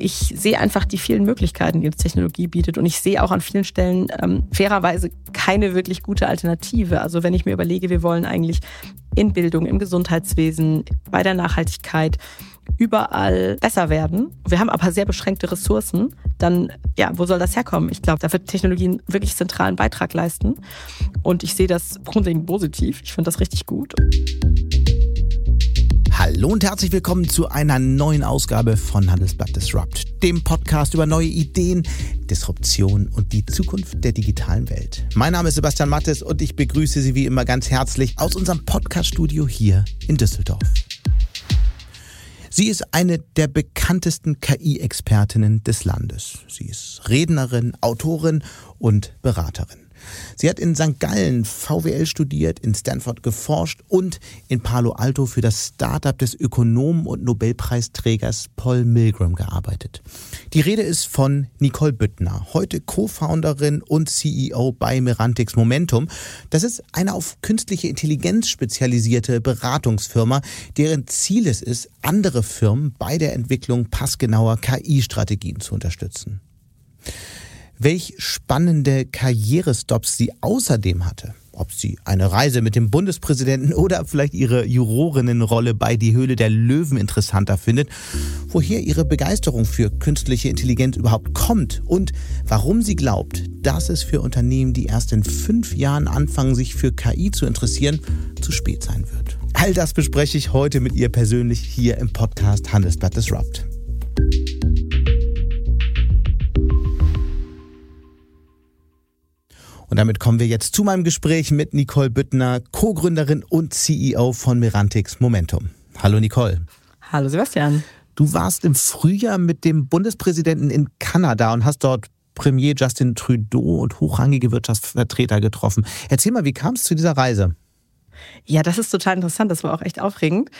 Ich sehe einfach die vielen Möglichkeiten, die uns Technologie bietet. Und ich sehe auch an vielen Stellen ähm, fairerweise keine wirklich gute Alternative. Also wenn ich mir überlege, wir wollen eigentlich in Bildung, im Gesundheitswesen, bei der Nachhaltigkeit überall besser werden. Wir haben aber sehr beschränkte Ressourcen. Dann, ja, wo soll das herkommen? Ich glaube, da wird Technologie einen wirklich zentralen Beitrag leisten. Und ich sehe das grundlegend positiv. Ich finde das richtig gut. Hallo und herzlich willkommen zu einer neuen Ausgabe von Handelsblatt Disrupt, dem Podcast über neue Ideen, Disruption und die Zukunft der digitalen Welt. Mein Name ist Sebastian Mattes und ich begrüße Sie wie immer ganz herzlich aus unserem Podcaststudio hier in Düsseldorf. Sie ist eine der bekanntesten KI-Expertinnen des Landes. Sie ist Rednerin, Autorin und Beraterin. Sie hat in St. Gallen VWL studiert, in Stanford geforscht und in Palo Alto für das Startup des Ökonomen und Nobelpreisträgers Paul Milgram gearbeitet. Die Rede ist von Nicole Büttner, heute Co-Founderin und CEO bei Merantix Momentum. Das ist eine auf künstliche Intelligenz spezialisierte Beratungsfirma, deren Ziel es ist, andere Firmen bei der Entwicklung passgenauer KI-Strategien zu unterstützen welch spannende Karrierestops sie außerdem hatte. Ob sie eine Reise mit dem Bundespräsidenten oder vielleicht ihre Jurorinnenrolle bei Die Höhle der Löwen interessanter findet, woher ihre Begeisterung für künstliche Intelligenz überhaupt kommt und warum sie glaubt, dass es für Unternehmen, die erst in fünf Jahren anfangen, sich für KI zu interessieren, zu spät sein wird. All das bespreche ich heute mit ihr persönlich hier im Podcast Handelsblatt Disrupt. Und damit kommen wir jetzt zu meinem Gespräch mit Nicole Büttner, Co-Gründerin und CEO von Merantix Momentum. Hallo Nicole. Hallo Sebastian. Du warst im Frühjahr mit dem Bundespräsidenten in Kanada und hast dort Premier Justin Trudeau und hochrangige Wirtschaftsvertreter getroffen. Erzähl mal, wie kam es zu dieser Reise? Ja, das ist total interessant. Das war auch echt aufregend.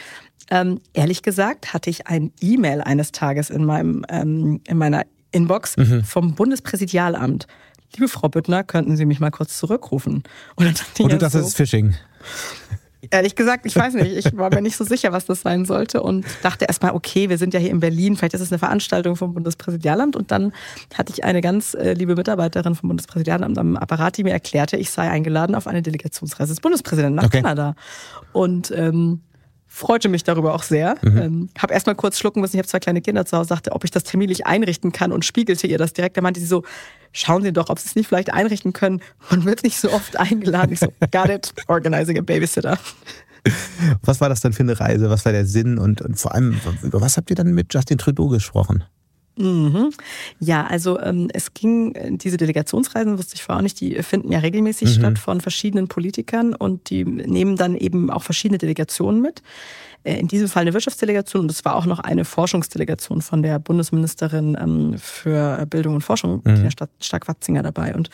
Ähm, ehrlich gesagt hatte ich ein E-Mail eines Tages in, meinem, ähm, in meiner Inbox mhm. vom Bundespräsidialamt liebe Frau Büttner, könnten Sie mich mal kurz zurückrufen? Und, dann dachte und du dachtest, so, das ist Phishing. Ehrlich gesagt, ich weiß nicht. Ich war mir nicht so sicher, was das sein sollte und dachte erstmal, okay, wir sind ja hier in Berlin, vielleicht ist es eine Veranstaltung vom Bundespräsidialamt. Und dann hatte ich eine ganz äh, liebe Mitarbeiterin vom Bundespräsidialamt am Apparat, die mir erklärte, ich sei eingeladen auf eine Delegationsreise des Bundespräsidenten nach okay. Kanada. Und ähm, freute mich darüber auch sehr. Mhm. Ähm, habe erstmal kurz schlucken müssen, ich habe zwei kleine Kinder zu Hause, sagte, ob ich das terminlich einrichten kann und spiegelte ihr das direkt. Da meinte sie so, schauen Sie doch, ob Sie es nicht vielleicht einrichten können. Man wird nicht so oft eingeladen. Ich so, got it, organizing a babysitter. Was war das dann für eine Reise? Was war der Sinn? Und, und vor allem, über was habt ihr dann mit Justin Trudeau gesprochen? Mhm. Ja, also ähm, es ging, äh, diese Delegationsreisen, wusste ich vorher auch nicht, die finden ja regelmäßig mhm. statt von verschiedenen Politikern und die nehmen dann eben auch verschiedene Delegationen mit. Äh, in diesem Fall eine Wirtschaftsdelegation und es war auch noch eine Forschungsdelegation von der Bundesministerin ähm, für Bildung und Forschung, mhm. der Stadt Stark-Watzinger dabei. Und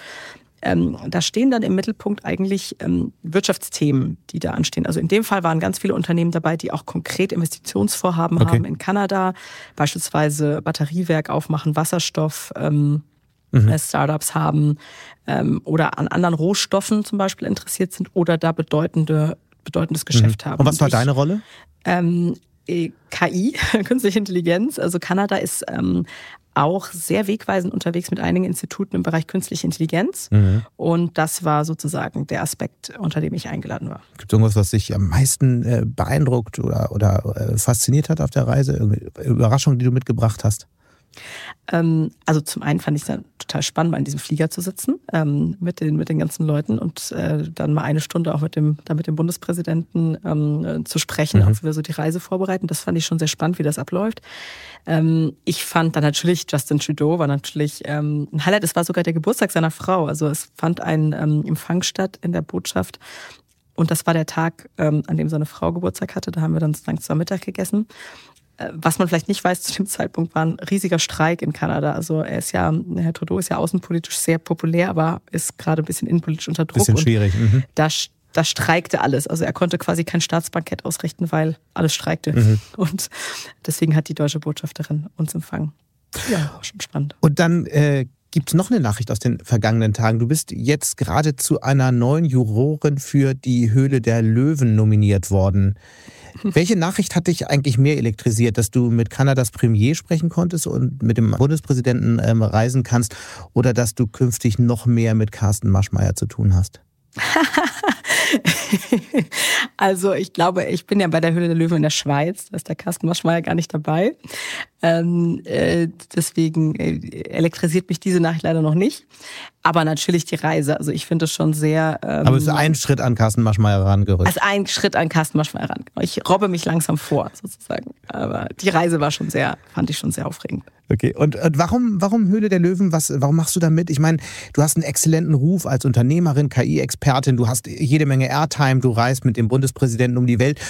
ähm, da stehen dann im Mittelpunkt eigentlich ähm, Wirtschaftsthemen, die da anstehen. Also in dem Fall waren ganz viele Unternehmen dabei, die auch konkret Investitionsvorhaben okay. haben in Kanada, beispielsweise Batteriewerk aufmachen, Wasserstoff. Ähm, mhm. Äh, Startups haben ähm, oder an anderen Rohstoffen zum Beispiel interessiert sind oder da bedeutende, bedeutendes mhm. Geschäft mhm. haben. Und was war deine Rolle? Ähm, äh, KI, künstliche Intelligenz. Also Kanada ist ähm, auch sehr wegweisend unterwegs mit einigen Instituten im Bereich künstliche Intelligenz. Mhm. Und das war sozusagen der Aspekt, unter dem ich eingeladen war. Gibt es irgendwas, was dich am meisten äh, beeindruckt oder, oder äh, fasziniert hat auf der Reise? Irgendeine Überraschung, die du mitgebracht hast? Ähm, also zum einen fand ich es total spannend, mal in diesem Flieger zu sitzen ähm, mit, den, mit den ganzen Leuten und äh, dann mal eine Stunde auch mit dem, da mit dem Bundespräsidenten ähm, äh, zu sprechen, mhm. auch wie wir so die Reise vorbereiten. Das fand ich schon sehr spannend, wie das abläuft. Ähm, ich fand dann natürlich, Justin Trudeau war natürlich ähm, ein Highlight. Es war sogar der Geburtstag seiner Frau. Also es fand ein ähm, Empfang statt in der Botschaft. Und das war der Tag, ähm, an dem seine Frau Geburtstag hatte. Da haben wir dann sozusagen zusammen Mittag gegessen. Äh, was man vielleicht nicht weiß, zu dem Zeitpunkt war ein riesiger Streik in Kanada. Also er ist ja, Herr Trudeau ist ja außenpolitisch sehr populär, aber ist gerade ein bisschen innenpolitisch unter Druck. Bisschen schwierig. Mhm. Da, da streikte alles. Also er konnte quasi kein Staatsbankett ausrichten, weil alles streikte. Mhm. Und deswegen hat die deutsche Botschafterin uns empfangen. Ja, schon spannend. Und dann äh, gibt es noch eine Nachricht aus den vergangenen Tagen. Du bist jetzt gerade zu einer neuen Jurorin für die Höhle der Löwen nominiert worden. Welche Nachricht hat dich eigentlich mehr elektrisiert, dass du mit Kanadas Premier sprechen konntest und mit dem Bundespräsidenten ähm, reisen kannst oder dass du künftig noch mehr mit Carsten Maschmeyer zu tun hast? also ich glaube, ich bin ja bei der Höhle der Löwen in der Schweiz, da ist der Carsten Maschmeyer gar nicht dabei. Ähm, äh, deswegen äh, elektrisiert mich diese Nachricht leider noch nicht. Aber natürlich die Reise. Also ich finde es schon sehr. Ähm, Aber es ist ein Schritt an Carsten Maschmeyer rangerückt. Also ein Schritt an Carsten Maschmeyer ran. Ich robbe mich langsam vor, sozusagen. Aber die Reise war schon sehr, fand ich schon sehr aufregend. Okay, und, und warum, warum Höhle der Löwen? Was, warum machst du da mit? Ich meine, du hast einen exzellenten Ruf als Unternehmerin, KI-Expertin, du hast jede Menge Airtime, du reist mit dem Bundespräsidenten um die Welt.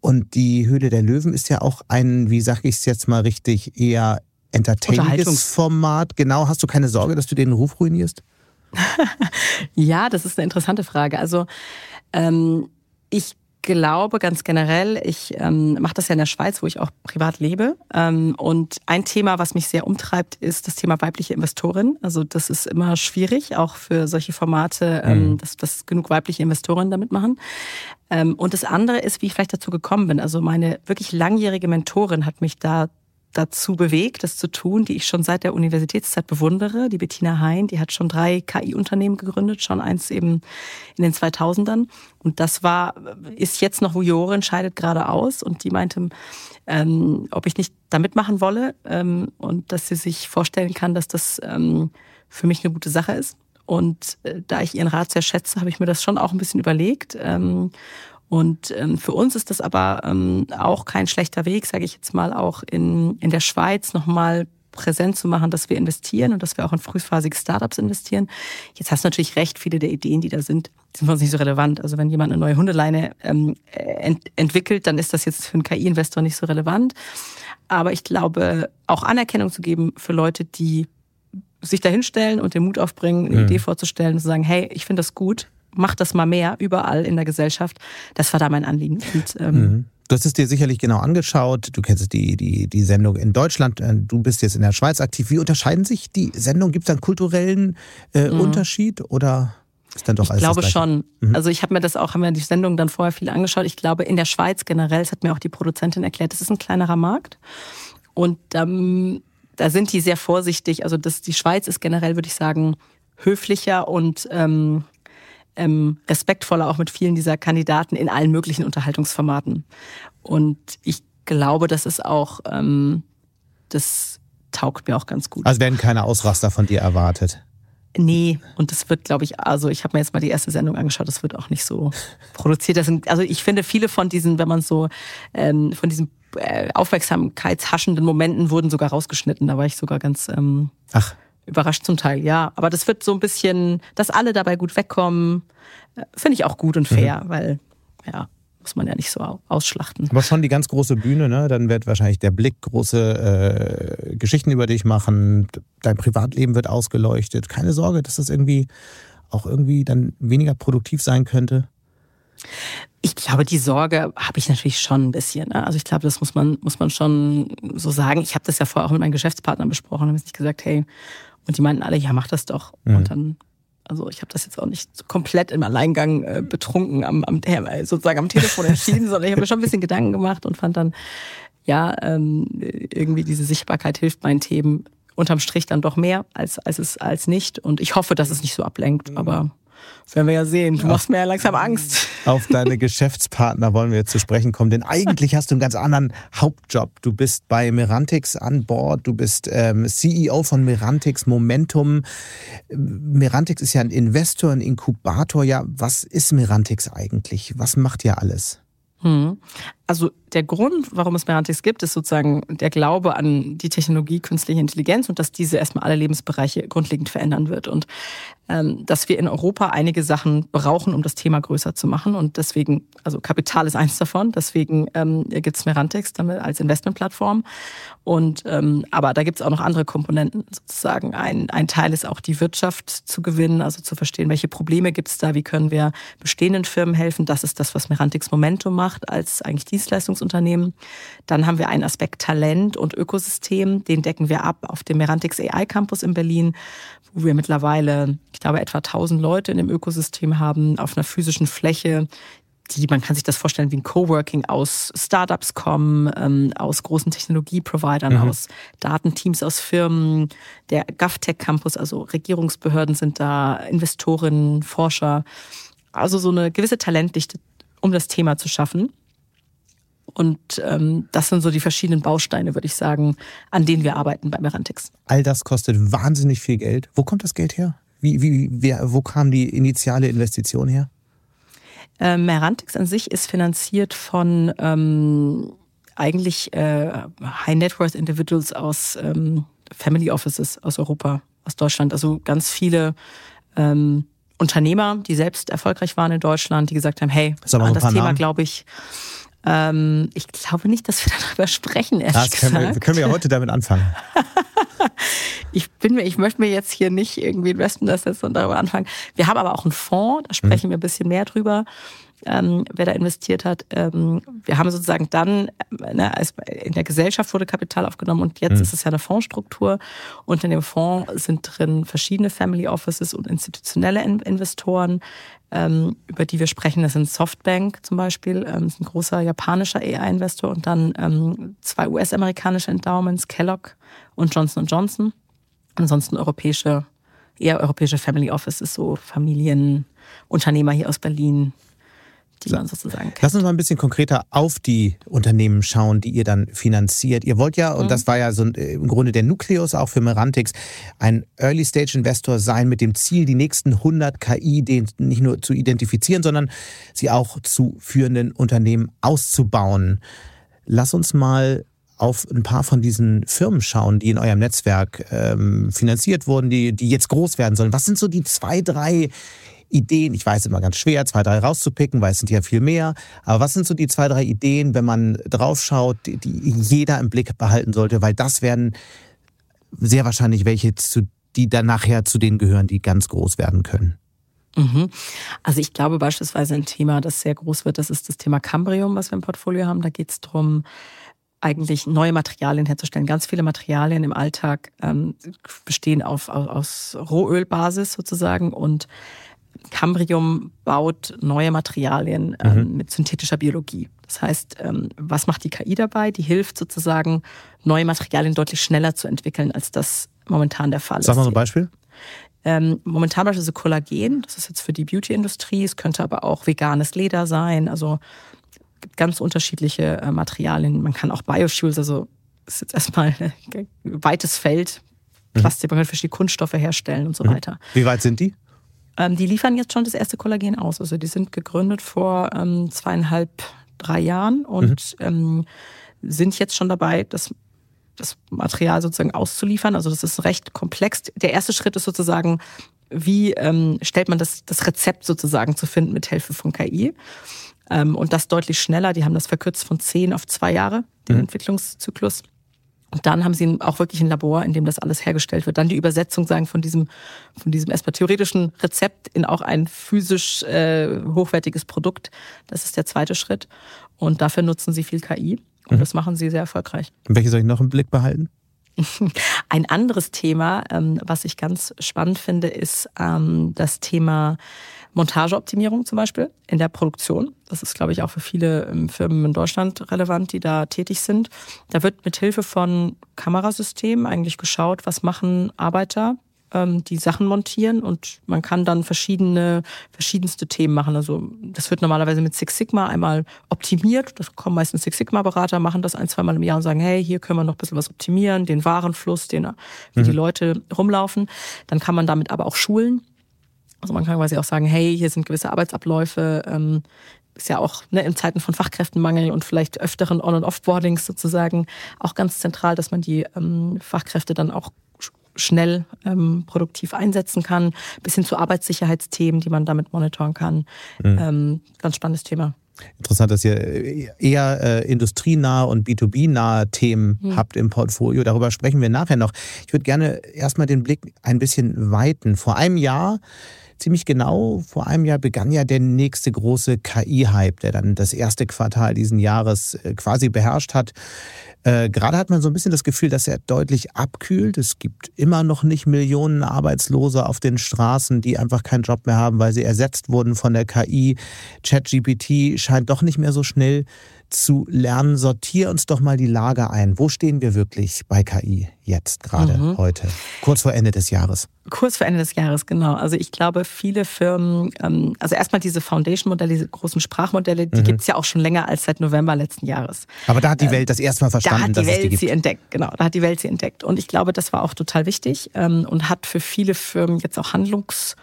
Und die Höhle der Löwen ist ja auch ein, wie sag ich es jetzt mal richtig, eher entertainendes Format. Genau, hast du keine Sorge, dass du den Ruf ruinierst? ja, das ist eine interessante Frage. Also ähm, ich glaube ganz generell, ich ähm, mache das ja in der Schweiz, wo ich auch privat lebe. Ähm, und ein Thema, was mich sehr umtreibt, ist das Thema weibliche Investorin. Also das ist immer schwierig, auch für solche Formate, ähm, mhm. dass, dass genug weibliche Investoren damit machen. Ähm, und das andere ist, wie ich vielleicht dazu gekommen bin. Also meine wirklich langjährige Mentorin hat mich da dazu bewegt, das zu tun, die ich schon seit der Universitätszeit bewundere. Die Bettina Hein, die hat schon drei KI-Unternehmen gegründet, schon eins eben in den 2000ern. Und das war, ist jetzt noch Jurorin, scheidet gerade aus. Und die meinte, ähm, ob ich nicht da mitmachen wolle ähm, und dass sie sich vorstellen kann, dass das ähm, für mich eine gute Sache ist. Und äh, da ich ihren Rat sehr schätze, habe ich mir das schon auch ein bisschen überlegt. Und ähm, für uns ist das aber ähm, auch kein schlechter Weg, sage ich jetzt mal, auch in, in der Schweiz nochmal präsent zu machen, dass wir investieren und dass wir auch in frühphasige Startups investieren. Jetzt hast du natürlich recht, viele der Ideen, die da sind, sind für uns nicht so relevant. Also wenn jemand eine neue Hundeleine ähm, ent entwickelt, dann ist das jetzt für einen KI-Investor nicht so relevant. Aber ich glaube, auch Anerkennung zu geben für Leute, die sich dahinstellen und den Mut aufbringen, eine mhm. Idee vorzustellen und zu sagen, hey, ich finde das gut, mach das mal mehr überall in der Gesellschaft. Das war da mein Anliegen. Und, ähm, mhm. Du hast es dir sicherlich genau angeschaut. Du kennst die, die, die Sendung in Deutschland. Äh, du bist jetzt in der Schweiz aktiv. Wie unterscheiden sich die Sendungen? Gibt es einen kulturellen äh, mhm. Unterschied oder ist dann doch ich alles glaube schon. Mhm. Also ich habe mir das auch, haben wir die Sendung dann vorher viel angeschaut. Ich glaube, in der Schweiz generell, das hat mir auch die Produzentin erklärt, das ist ein kleinerer Markt. Und ähm, da sind die sehr vorsichtig. Also das, die Schweiz ist generell, würde ich sagen, höflicher und ähm, ähm, respektvoller auch mit vielen dieser Kandidaten in allen möglichen Unterhaltungsformaten. Und ich glaube, das ist auch, ähm, das taugt mir auch ganz gut. Also werden keine Ausraster von dir erwartet? Nee, und das wird, glaube ich, also ich habe mir jetzt mal die erste Sendung angeschaut, das wird auch nicht so produziert. Das sind, also ich finde, viele von diesen, wenn man so ähm, von diesen äh, aufmerksamkeitshaschenden Momenten wurden sogar rausgeschnitten. Da war ich sogar ganz ähm, Ach. Überrascht zum Teil, ja. Aber das wird so ein bisschen, dass alle dabei gut wegkommen, äh, finde ich auch gut und fair, mhm. weil, ja, muss man ja nicht so ausschlachten. Aber schon die ganz große Bühne, ne? Dann wird wahrscheinlich der Blick große äh, Geschichten über dich machen, dein Privatleben wird ausgeleuchtet. Keine Sorge, dass das irgendwie auch irgendwie dann weniger produktiv sein könnte. Ich glaube, die Sorge habe ich natürlich schon ein bisschen. Ne? Also ich glaube, das muss man, muss man schon so sagen. Ich habe das ja vorher auch mit meinen Geschäftspartnern besprochen. Da habe ich gesagt, hey, und die meinten alle, ja, mach das doch. Mhm. Und dann, also ich habe das jetzt auch nicht so komplett im Alleingang äh, betrunken am, am äh, sozusagen am Telefon entschieden, sondern ich habe mir schon ein bisschen Gedanken gemacht und fand dann, ja, ähm, irgendwie diese Sichtbarkeit hilft meinen Themen unterm Strich dann doch mehr als, als es als nicht. Und ich hoffe, dass es nicht so ablenkt, mhm. aber das werden wir ja sehen. Du machst mir ja langsam Angst. Auf deine Geschäftspartner wollen wir jetzt zu sprechen kommen, denn eigentlich hast du einen ganz anderen Hauptjob. Du bist bei Merantix an Bord, du bist ähm, CEO von Merantix Momentum. Merantix ist ja ein Investor, ein Inkubator. Ja, was ist Merantix eigentlich? Was macht ihr alles? Hm. Also der Grund, warum es Merantix gibt, ist sozusagen der Glaube an die Technologie künstliche Intelligenz und dass diese erstmal alle Lebensbereiche grundlegend verändern wird. Und ähm, dass wir in Europa einige Sachen brauchen, um das Thema größer zu machen. Und deswegen, also Kapital ist eins davon, deswegen ähm, gibt es Merantix damit als Investmentplattform. Und ähm, aber da gibt es auch noch andere Komponenten sozusagen. Ein, ein Teil ist auch die Wirtschaft zu gewinnen, also zu verstehen, welche Probleme gibt es da, wie können wir bestehenden Firmen helfen. Das ist das, was Merantix Momentum macht, als eigentlich Dienstleistungsunternehmen. Dann haben wir einen Aspekt Talent und Ökosystem. Den decken wir ab auf dem Merantix AI Campus in Berlin, wo wir mittlerweile, ich glaube, etwa 1000 Leute in dem Ökosystem haben, auf einer physischen Fläche, die, man kann sich das vorstellen wie ein Coworking aus Startups kommen, ähm, aus großen Technologieprovidern, mhm. aus Datenteams, aus Firmen, der GovTech Campus, also Regierungsbehörden sind da, Investorinnen, Forscher. Also so eine gewisse Talentdichte, um das Thema zu schaffen. Und ähm, das sind so die verschiedenen Bausteine, würde ich sagen, an denen wir arbeiten bei Merantix. All das kostet wahnsinnig viel Geld. Wo kommt das Geld her? Wie, wie, wer, wo kam die initiale Investition her? Ähm, Merantix an sich ist finanziert von ähm, eigentlich äh, High Net Worth Individuals aus ähm, Family Offices aus Europa, aus Deutschland. Also ganz viele ähm, Unternehmer, die selbst erfolgreich waren in Deutschland, die gesagt haben, hey, an das Thema glaube ich, ähm, ich glaube nicht, dass wir darüber sprechen, ehrlich das können gesagt. Wir, können wir ja heute damit anfangen. ich bin mir, ich möchte mir jetzt hier nicht irgendwie investen, das jetzt und darüber anfangen. Wir haben aber auch einen Fonds, da sprechen mhm. wir ein bisschen mehr drüber ähm, wer da investiert hat. Ähm, wir haben sozusagen dann, ne, in der Gesellschaft wurde Kapital aufgenommen und jetzt mhm. ist es ja eine Fondsstruktur. Und in dem Fonds sind drin verschiedene Family Offices und institutionelle Investoren, ähm, über die wir sprechen. Das sind Softbank zum Beispiel, ähm, ist ein großer japanischer AI-Investor und dann ähm, zwei US-amerikanische Endowments, Kellogg und Johnson Johnson. Ansonsten europäische, eher europäische Family Offices, so Familienunternehmer hier aus Berlin, die man sozusagen kennt. Lass uns mal ein bisschen konkreter auf die Unternehmen schauen, die ihr dann finanziert. Ihr wollt ja, und mhm. das war ja so äh, im Grunde der Nukleus auch für Merantix, ein Early-Stage-Investor sein mit dem Ziel, die nächsten 100 KI nicht nur zu identifizieren, sondern sie auch zu führenden Unternehmen auszubauen. Lass uns mal auf ein paar von diesen Firmen schauen, die in eurem Netzwerk ähm, finanziert wurden, die, die jetzt groß werden sollen. Was sind so die zwei, drei Ideen? Ich weiß immer ganz schwer, zwei, drei rauszupicken, weil es sind ja viel mehr. Aber was sind so die zwei, drei Ideen, wenn man draufschaut, die, jeder im Blick behalten sollte? Weil das werden sehr wahrscheinlich welche, zu, die dann nachher zu denen gehören, die ganz groß werden können. Mhm. Also ich glaube beispielsweise ein Thema, das sehr groß wird, das ist das Thema Cambrium, was wir im Portfolio haben. Da geht es darum, eigentlich neue Materialien herzustellen. Ganz viele Materialien im Alltag ähm, bestehen auf, aus Rohölbasis sozusagen und Cambrium baut neue Materialien ähm, mhm. mit synthetischer Biologie. Das heißt, ähm, was macht die KI dabei? Die hilft sozusagen, neue Materialien deutlich schneller zu entwickeln, als das momentan der Fall Sag ist. Sag mal so ein Beispiel. Ähm, momentan beispielsweise Kollagen, das ist jetzt für die Beauty-Industrie, es könnte aber auch veganes Leder sein, also gibt ganz unterschiedliche äh, Materialien. Man kann auch Biofuels, also ist jetzt erstmal ein weites Feld, mhm. Plastik, man kann verschiedene Kunststoffe herstellen und so mhm. weiter. Wie weit sind die? Ähm, die liefern jetzt schon das erste Kollagen aus. Also die sind gegründet vor ähm, zweieinhalb, drei Jahren und mhm. ähm, sind jetzt schon dabei, das, das Material sozusagen auszuliefern. Also das ist recht komplex. Der erste Schritt ist sozusagen, wie ähm, stellt man das, das Rezept sozusagen zu finden mit Hilfe von KI. Ähm, und das deutlich schneller. Die haben das verkürzt von zehn auf zwei Jahre, den mhm. Entwicklungszyklus. Und dann haben sie auch wirklich ein Labor, in dem das alles hergestellt wird. Dann die Übersetzung sagen von diesem, von diesem erstmal theoretischen Rezept in auch ein physisch äh, hochwertiges Produkt. Das ist der zweite Schritt. Und dafür nutzen sie viel KI. Und mhm. das machen sie sehr erfolgreich. Und welche soll ich noch im Blick behalten? Ein anderes Thema, ähm, was ich ganz spannend finde, ist ähm, das Thema Montageoptimierung zum Beispiel in der Produktion. Das ist, glaube ich, auch für viele ähm, Firmen in Deutschland relevant, die da tätig sind. Da wird mit Hilfe von Kamerasystemen eigentlich geschaut, was machen Arbeiter, ähm, die Sachen montieren und man kann dann verschiedene, verschiedenste Themen machen. Also das wird normalerweise mit Six Sigma einmal optimiert. Das kommen meistens Six Sigma Berater, machen das ein, zweimal im Jahr und sagen, hey, hier können wir noch ein bisschen was optimieren, den Warenfluss, den, wie mhm. die Leute rumlaufen. Dann kann man damit aber auch schulen. Also man kann quasi auch sagen, hey, hier sind gewisse Arbeitsabläufe, ähm, ist ja auch ne, in Zeiten von Fachkräftenmangel und vielleicht öfteren On- und Offboardings sozusagen auch ganz zentral, dass man die ähm, Fachkräfte dann auch schnell ähm, produktiv einsetzen kann, bis hin zu Arbeitssicherheitsthemen, die man damit monitoren kann. Mhm. Ähm, ganz spannendes Thema. Interessant, dass ihr eher äh, industrienahe und B2B-nahe Themen hm. habt im Portfolio. Darüber sprechen wir nachher noch. Ich würde gerne erstmal den Blick ein bisschen weiten. Vor einem Jahr ziemlich genau vor einem Jahr begann ja der nächste große KI-Hype, der dann das erste Quartal diesen Jahres äh, quasi beherrscht hat. Äh, gerade hat man so ein bisschen das Gefühl, dass er deutlich abkühlt. Es gibt immer noch nicht Millionen Arbeitslose auf den Straßen, die einfach keinen Job mehr haben, weil sie ersetzt wurden von der KI. ChatGPT scheint doch nicht mehr so schnell zu lernen. Sortier uns doch mal die Lage ein. Wo stehen wir wirklich bei KI jetzt gerade mhm. heute? Kurz vor Ende des Jahres. Kurz vor Ende des Jahres, genau. Also ich glaube, viele Firmen, ähm, also erstmal diese Foundation-Modelle, diese großen Sprachmodelle, die mhm. gibt es ja auch schon länger als seit November letzten Jahres. Aber da hat die ähm, Welt das erste Mal verstanden, da hat die Welt die sie entdeckt, genau. Da hat die Welt sie entdeckt. Und ich glaube, das war auch total wichtig ähm, und hat für viele Firmen jetzt auch Handlungs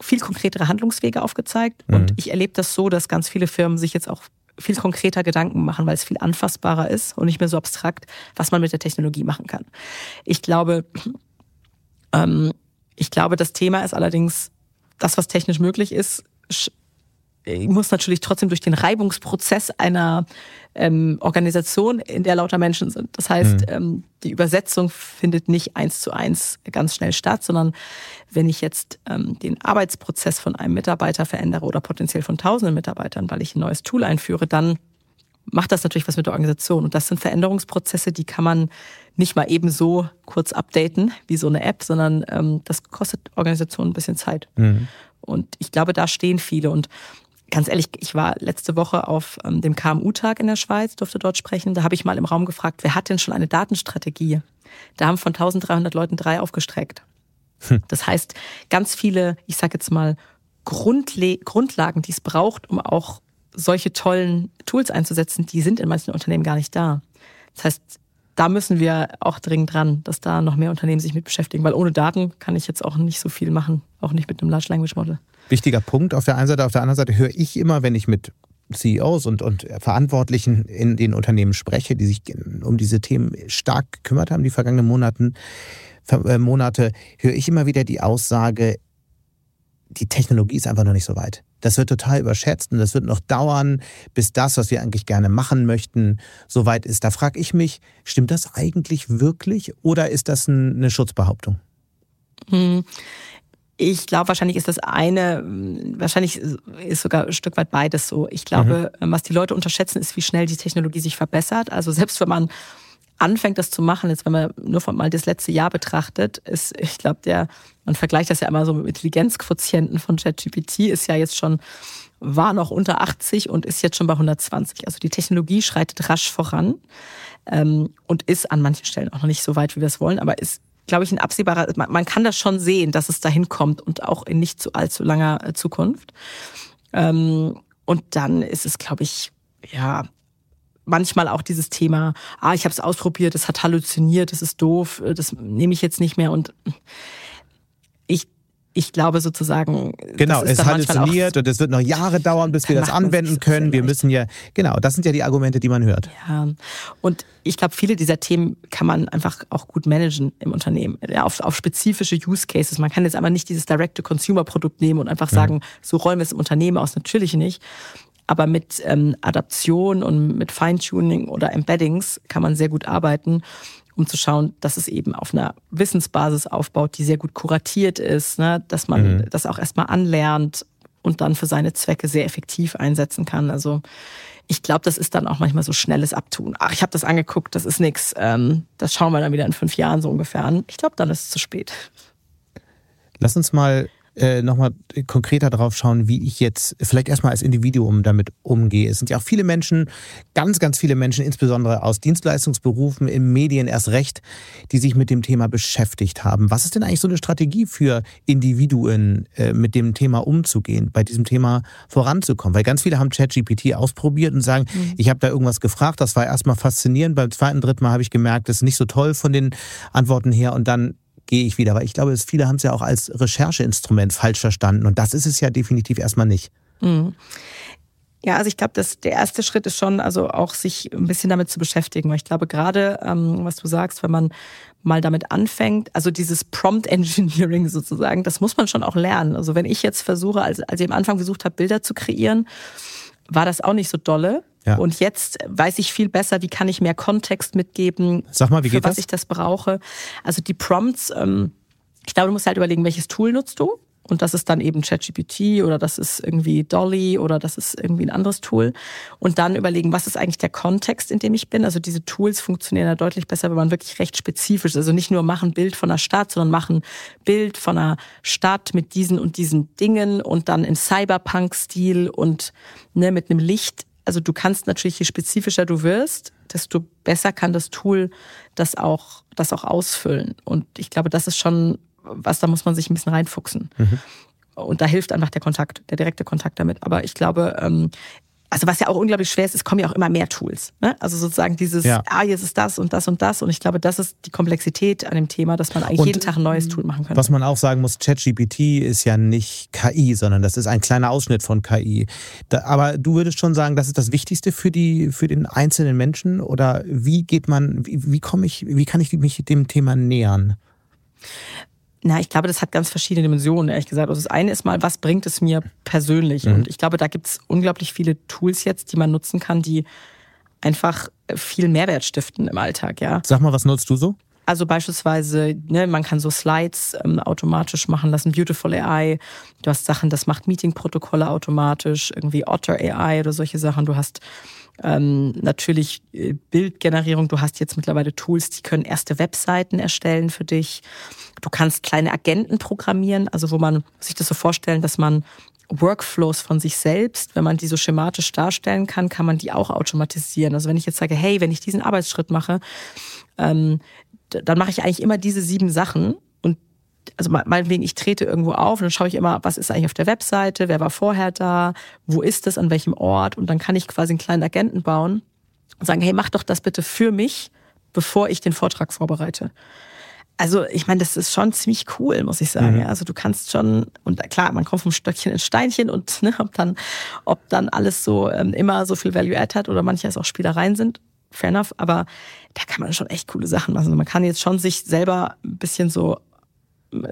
viel konkretere Handlungswege aufgezeigt. Mhm. Und ich erlebe das so, dass ganz viele Firmen sich jetzt auch viel konkreter Gedanken machen, weil es viel anfassbarer ist und nicht mehr so abstrakt, was man mit der Technologie machen kann. Ich glaube, ähm, ich glaube, das Thema ist allerdings, das, was technisch möglich ist, muss natürlich trotzdem durch den Reibungsprozess einer ähm, Organisation, in der lauter Menschen sind. Das heißt, mhm. ähm, die Übersetzung findet nicht eins zu eins ganz schnell statt, sondern wenn ich jetzt ähm, den Arbeitsprozess von einem Mitarbeiter verändere oder potenziell von tausenden Mitarbeitern, weil ich ein neues Tool einführe, dann macht das natürlich was mit der Organisation. Und das sind Veränderungsprozesse, die kann man nicht mal eben so kurz updaten wie so eine App, sondern ähm, das kostet Organisationen ein bisschen Zeit. Mhm. Und ich glaube, da stehen viele. Und ganz ehrlich, ich war letzte Woche auf ähm, dem KMU-Tag in der Schweiz, durfte dort sprechen. Da habe ich mal im Raum gefragt, wer hat denn schon eine Datenstrategie? Da haben von 1300 Leuten drei aufgestreckt. Hm. Das heißt, ganz viele, ich sage jetzt mal, Grundle Grundlagen, die es braucht, um auch solche tollen Tools einzusetzen, die sind in manchen Unternehmen gar nicht da. Das heißt, da müssen wir auch dringend dran, dass da noch mehr Unternehmen sich mit beschäftigen, weil ohne Daten kann ich jetzt auch nicht so viel machen, auch nicht mit einem Large Language Model. Wichtiger Punkt auf der einen Seite. Auf der anderen Seite höre ich immer, wenn ich mit CEOs und, und Verantwortlichen in den Unternehmen spreche, die sich um diese Themen stark gekümmert haben, die vergangenen Monaten, äh, Monate, höre ich immer wieder die Aussage, die Technologie ist einfach noch nicht so weit. Das wird total überschätzt und das wird noch dauern, bis das, was wir eigentlich gerne machen möchten, so weit ist. Da frage ich mich, stimmt das eigentlich wirklich oder ist das eine Schutzbehauptung? Ich glaube, wahrscheinlich ist das eine, wahrscheinlich ist sogar ein Stück weit beides so. Ich glaube, mhm. was die Leute unterschätzen, ist, wie schnell die Technologie sich verbessert. Also selbst wenn man anfängt, das zu machen, jetzt wenn man nur von mal das letzte Jahr betrachtet, ist, ich glaube, der, man vergleicht das ja immer so mit Intelligenzquotienten von ChatGPT, ist ja jetzt schon, war noch unter 80 und ist jetzt schon bei 120. Also die Technologie schreitet rasch voran ähm, und ist an manchen Stellen auch noch nicht so weit, wie wir es wollen, aber ist glaube ich, ein absehbarer, man, man kann das schon sehen, dass es dahin kommt und auch in nicht zu allzu langer äh, Zukunft. Ähm, und dann ist es, glaube ich, ja, manchmal auch dieses Thema, ah, ich habe es ausprobiert, es hat halluziniert, es ist doof, äh, das nehme ich jetzt nicht mehr. Und ich glaube sozusagen. Genau, es halluziniert und es wird noch Jahre dauern, bis wir das anwenden können. Wir müssen ja, genau, das sind ja die Argumente, die man hört. Ja, und ich glaube, viele dieser Themen kann man einfach auch gut managen im Unternehmen, ja, auf, auf spezifische Use Cases. Man kann jetzt aber nicht dieses Direct-to-Consumer-Produkt nehmen und einfach sagen, mhm. so räumen wir es im Unternehmen aus. Natürlich nicht. Aber mit ähm, Adaption und mit Feintuning oder Embeddings kann man sehr gut arbeiten um zu schauen, dass es eben auf einer Wissensbasis aufbaut, die sehr gut kuratiert ist, ne? dass man mhm. das auch erstmal anlernt und dann für seine Zwecke sehr effektiv einsetzen kann. Also ich glaube, das ist dann auch manchmal so schnelles Abtun. Ach, ich habe das angeguckt, das ist nichts. Ähm, das schauen wir dann wieder in fünf Jahren so ungefähr an. Ich glaube, dann ist es zu spät. Lass uns mal äh, nochmal konkreter drauf schauen, wie ich jetzt vielleicht erstmal als Individuum damit umgehe. Es sind ja auch viele Menschen, ganz, ganz viele Menschen, insbesondere aus Dienstleistungsberufen, in Medien erst recht, die sich mit dem Thema beschäftigt haben. Was ist denn eigentlich so eine Strategie für Individuen, äh, mit dem Thema umzugehen, bei diesem Thema voranzukommen? Weil ganz viele haben ChatGPT ausprobiert und sagen, mhm. ich habe da irgendwas gefragt, das war erstmal faszinierend, beim zweiten, dritten Mal habe ich gemerkt, das ist nicht so toll von den Antworten her und dann gehe ich wieder. Weil ich glaube, viele haben es ja auch als Rechercheinstrument falsch verstanden. Und das ist es ja definitiv erstmal nicht. Mhm. Ja, also ich glaube, dass der erste Schritt ist schon, also auch sich ein bisschen damit zu beschäftigen. Weil ich glaube, gerade, ähm, was du sagst, wenn man mal damit anfängt, also dieses Prompt Engineering sozusagen, das muss man schon auch lernen. Also wenn ich jetzt versuche, als, als ich am Anfang versucht habe, Bilder zu kreieren, war das auch nicht so dolle. Ja. Und jetzt weiß ich viel besser, wie kann ich mehr Kontext mitgeben, Sag mal, wie für geht was das? ich das brauche. Also die Prompts, ähm, ich glaube, du musst halt überlegen, welches Tool nutzt du. Und das ist dann eben ChatGPT oder das ist irgendwie Dolly oder das ist irgendwie ein anderes Tool. Und dann überlegen, was ist eigentlich der Kontext, in dem ich bin. Also diese Tools funktionieren ja deutlich besser, wenn man wirklich recht spezifisch ist. Also nicht nur machen Bild von einer Stadt, sondern machen Bild von einer Stadt mit diesen und diesen Dingen und dann in Cyberpunk-Stil und ne, mit einem Licht. Also du kannst natürlich, je spezifischer du wirst, desto besser kann das Tool das auch, das auch ausfüllen. Und ich glaube, das ist schon was, da muss man sich ein bisschen reinfuchsen. Mhm. Und da hilft einfach der Kontakt, der direkte Kontakt damit. Aber ich glaube, ähm, also was ja auch unglaublich schwer ist, es kommen ja auch immer mehr Tools. Ne? Also sozusagen dieses, ja. ah, jetzt ist das und das und das. Und ich glaube, das ist die Komplexität an dem Thema, dass man eigentlich und jeden Tag ein neues Tool machen kann. Was man auch sagen muss, ChatGPT ist ja nicht KI, sondern das ist ein kleiner Ausschnitt von KI. Da, aber du würdest schon sagen, das ist das Wichtigste für die, für den einzelnen Menschen? Oder wie geht man, wie, wie komme ich, wie kann ich mich dem Thema nähern? Na, ich glaube, das hat ganz verschiedene Dimensionen, ehrlich gesagt. Also das eine ist mal, was bringt es mir persönlich? Mhm. Und ich glaube, da gibt es unglaublich viele Tools jetzt, die man nutzen kann, die einfach viel Mehrwert stiften im Alltag, ja. Sag mal, was nutzt du so? Also beispielsweise, ne, man kann so Slides ähm, automatisch machen lassen, Beautiful AI. Du hast Sachen, das macht Meeting-Protokolle automatisch, irgendwie Otter AI oder solche Sachen. Du hast ähm, natürlich äh, Bildgenerierung. Du hast jetzt mittlerweile Tools, die können erste Webseiten erstellen für dich. Du kannst kleine Agenten programmieren, also wo man sich das so vorstellen, dass man Workflows von sich selbst, wenn man die so schematisch darstellen kann, kann man die auch automatisieren. Also wenn ich jetzt sage, hey, wenn ich diesen Arbeitsschritt mache, ähm, dann mache ich eigentlich immer diese sieben Sachen und also meinetwegen, ich trete irgendwo auf und dann schaue ich immer, was ist eigentlich auf der Webseite, wer war vorher da, wo ist das, an welchem Ort und dann kann ich quasi einen kleinen Agenten bauen und sagen, hey, mach doch das bitte für mich, bevor ich den Vortrag vorbereite. Also ich meine, das ist schon ziemlich cool, muss ich sagen. Mhm. Also du kannst schon, und klar, man kommt vom Stöckchen ins Steinchen und ne, ob dann, ob dann alles so ähm, immer so viel Value-Add hat oder manches auch Spielereien sind, fair enough, aber da kann man schon echt coole Sachen machen. Also man kann jetzt schon sich selber ein bisschen so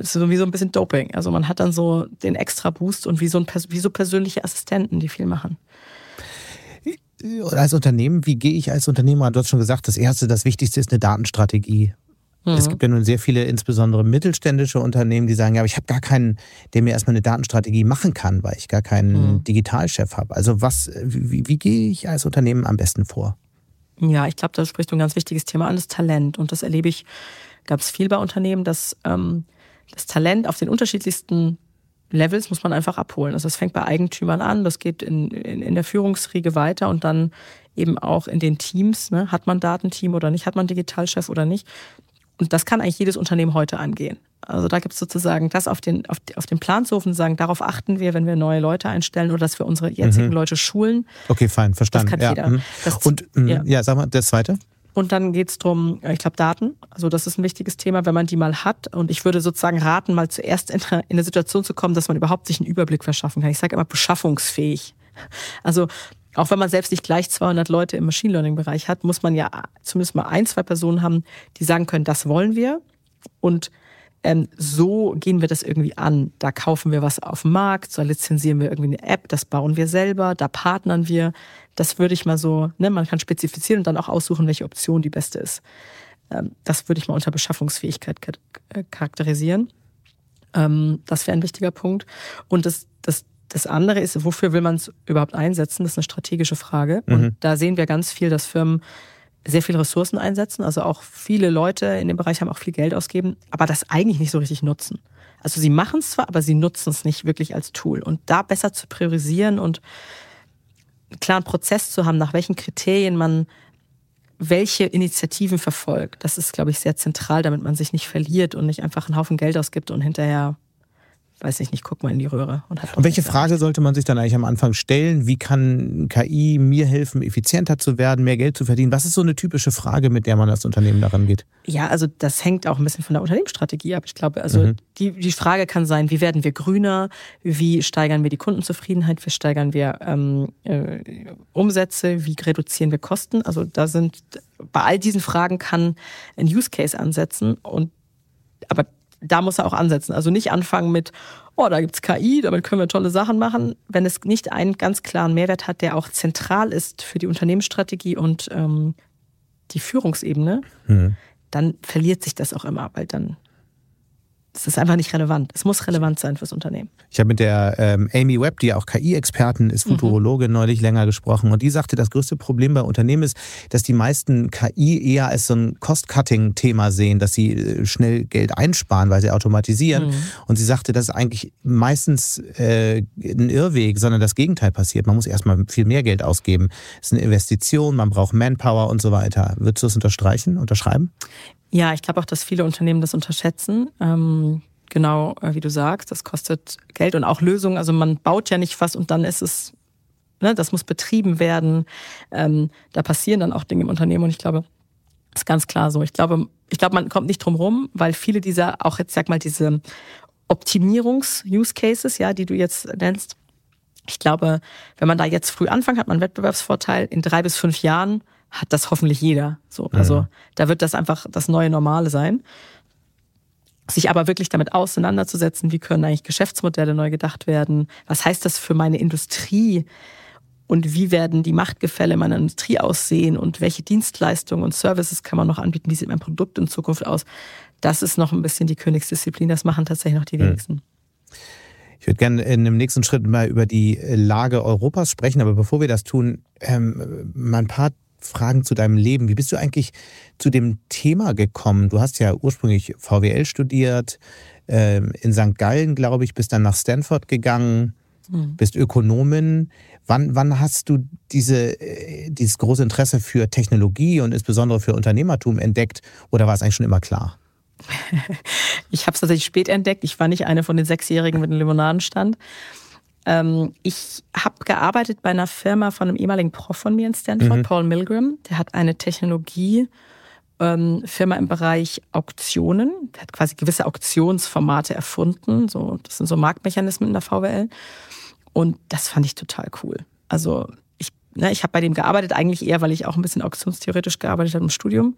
so wie so ein bisschen Doping. Also man hat dann so den extra Boost und wie so, ein, wie so persönliche Assistenten, die viel machen. Als Unternehmen, wie gehe ich als Unternehmer? Du hast schon gesagt, das Erste, das Wichtigste ist eine Datenstrategie. Mhm. Es gibt ja nun sehr viele, insbesondere mittelständische Unternehmen, die sagen, ja, aber ich habe gar keinen, der mir erstmal eine Datenstrategie machen kann, weil ich gar keinen mhm. Digitalchef habe. Also was, wie, wie gehe ich als Unternehmen am besten vor? Ja, ich glaube, da sprichst du ein ganz wichtiges Thema an, das Talent. Und das erlebe ich, gab es viel bei Unternehmen, dass ähm, das Talent auf den unterschiedlichsten Levels muss man einfach abholen. Also das fängt bei Eigentümern an, das geht in, in, in der Führungsriege weiter und dann eben auch in den Teams. Ne? Hat man Datenteam oder nicht? Hat man Digitalchef oder nicht? Und das kann eigentlich jedes Unternehmen heute angehen. Also da gibt es sozusagen das auf den, auf, auf den Plan zu rufen und sagen, darauf achten wir, wenn wir neue Leute einstellen oder dass wir unsere jetzigen mhm. Leute schulen. Okay, fein, verstanden. Das kann ja. jeder. Mhm. Das, und ja. ja, sag mal, das zweite? Und dann geht's drum, ich glaube, Daten. Also das ist ein wichtiges Thema, wenn man die mal hat. Und ich würde sozusagen raten, mal zuerst in eine Situation zu kommen, dass man überhaupt sich einen Überblick verschaffen kann. Ich sage immer beschaffungsfähig. Also auch wenn man selbst nicht gleich 200 Leute im Machine Learning Bereich hat, muss man ja zumindest mal ein, zwei Personen haben, die sagen können, das wollen wir. Und ähm, so gehen wir das irgendwie an. Da kaufen wir was auf dem Markt, da lizenzieren wir irgendwie eine App, das bauen wir selber, da partnern wir. Das würde ich mal so, ne, man kann spezifizieren und dann auch aussuchen, welche Option die beste ist. Ähm, das würde ich mal unter Beschaffungsfähigkeit äh, charakterisieren. Ähm, das wäre ein wichtiger Punkt. Und das, das, das andere ist, wofür will man es überhaupt einsetzen? Das ist eine strategische Frage. Mhm. Und da sehen wir ganz viel, dass Firmen sehr viele Ressourcen einsetzen, also auch viele Leute in dem Bereich haben auch viel Geld ausgeben, aber das eigentlich nicht so richtig nutzen. Also sie machen es zwar, aber sie nutzen es nicht wirklich als Tool. Und da besser zu priorisieren und einen klaren Prozess zu haben, nach welchen Kriterien man welche Initiativen verfolgt, das ist, glaube ich, sehr zentral, damit man sich nicht verliert und nicht einfach einen Haufen Geld ausgibt und hinterher weiß ich nicht, guck mal in die Röhre. Und, und welche Frage sollte man sich dann eigentlich am Anfang stellen? Wie kann KI mir helfen, effizienter zu werden, mehr Geld zu verdienen? Was ist so eine typische Frage, mit der man als Unternehmen daran geht? Ja, also das hängt auch ein bisschen von der Unternehmensstrategie ab. Ich glaube, also mhm. die, die Frage kann sein, wie werden wir grüner? Wie steigern wir die Kundenzufriedenheit? Wie steigern wir ähm, äh, Umsätze? Wie reduzieren wir Kosten? Also da sind, bei all diesen Fragen kann ein Use Case ansetzen und aber da muss er auch ansetzen. Also nicht anfangen mit, oh, da gibt's KI, damit können wir tolle Sachen machen, wenn es nicht einen ganz klaren Mehrwert hat, der auch zentral ist für die Unternehmensstrategie und ähm, die Führungsebene, mhm. dann verliert sich das auch immer, weil dann es ist einfach nicht relevant. Es muss relevant sein fürs Unternehmen. Ich habe mit der ähm, Amy Webb, die auch KI-Expertin ist. Futurologin, mhm. neulich länger gesprochen. Und die sagte, das größte Problem bei Unternehmen ist, dass die meisten KI eher als so ein Cost-Cutting-Thema sehen, dass sie äh, schnell Geld einsparen, weil sie automatisieren. Mhm. Und sie sagte, das ist eigentlich meistens äh, ein Irrweg, sondern das Gegenteil passiert. Man muss erstmal viel mehr Geld ausgeben. Es ist eine Investition, man braucht Manpower und so weiter. Würdest du das unterstreichen, unterschreiben? Ja, ich glaube auch, dass viele Unternehmen das unterschätzen. Ähm, genau, äh, wie du sagst, das kostet Geld und auch Lösungen. Also man baut ja nicht was und dann ist es, ne, das muss betrieben werden. Ähm, da passieren dann auch Dinge im Unternehmen und ich glaube, das ist ganz klar so. Ich glaube, ich glaube, man kommt nicht drum rum, weil viele dieser, auch jetzt sag mal, diese Optimierungs-Use-Cases, ja, die du jetzt nennst, ich glaube, wenn man da jetzt früh anfängt, hat man einen Wettbewerbsvorteil. In drei bis fünf Jahren hat das hoffentlich jeder. So, also mhm. da wird das einfach das neue Normale sein. Sich aber wirklich damit auseinanderzusetzen, wie können eigentlich Geschäftsmodelle neu gedacht werden? Was heißt das für meine Industrie? Und wie werden die Machtgefälle meiner Industrie aussehen? Und welche Dienstleistungen und Services kann man noch anbieten? Wie sieht mein Produkt in Zukunft aus? Das ist noch ein bisschen die Königsdisziplin. Das machen tatsächlich noch die mhm. wenigsten. Ich würde gerne in dem nächsten Schritt mal über die Lage Europas sprechen, aber bevor wir das tun, ähm, mal ein paar Fragen zu deinem Leben. Wie bist du eigentlich zu dem Thema gekommen? Du hast ja ursprünglich VWL studiert, ähm, in St. Gallen, glaube ich, bist dann nach Stanford gegangen, mhm. bist Ökonomin. Wann, wann hast du diese, äh, dieses große Interesse für Technologie und insbesondere für Unternehmertum entdeckt oder war es eigentlich schon immer klar? Ich habe es tatsächlich spät entdeckt. Ich war nicht eine von den Sechsjährigen mit dem Limonadenstand. Ähm, ich habe gearbeitet bei einer Firma von einem ehemaligen Prof von mir in Stanford, mhm. Paul Milgram. Der hat eine Technologie. Ähm, im Bereich Auktionen. Der hat quasi gewisse Auktionsformate erfunden. So, das sind so Marktmechanismen in der VWL. Und das fand ich total cool. Also ich, ne, ich habe bei dem gearbeitet, eigentlich eher, weil ich auch ein bisschen auktionstheoretisch gearbeitet habe im Studium.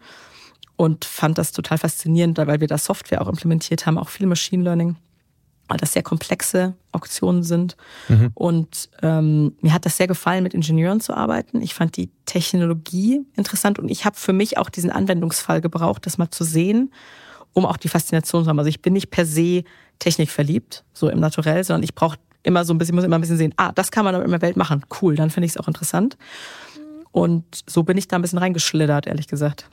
Und fand das total faszinierend, weil wir da Software auch implementiert haben, auch viel Machine Learning weil das sehr komplexe Auktionen sind. Mhm. Und ähm, mir hat das sehr gefallen, mit Ingenieuren zu arbeiten. Ich fand die Technologie interessant und ich habe für mich auch diesen Anwendungsfall gebraucht, das mal zu sehen, um auch die Faszination zu haben. Also ich bin nicht per se technikverliebt, so im Naturell, sondern ich brauche immer so ein bisschen, muss immer ein bisschen sehen, ah, das kann man in der Welt machen. Cool, dann finde ich es auch interessant. Und so bin ich da ein bisschen reingeschlittert, ehrlich gesagt.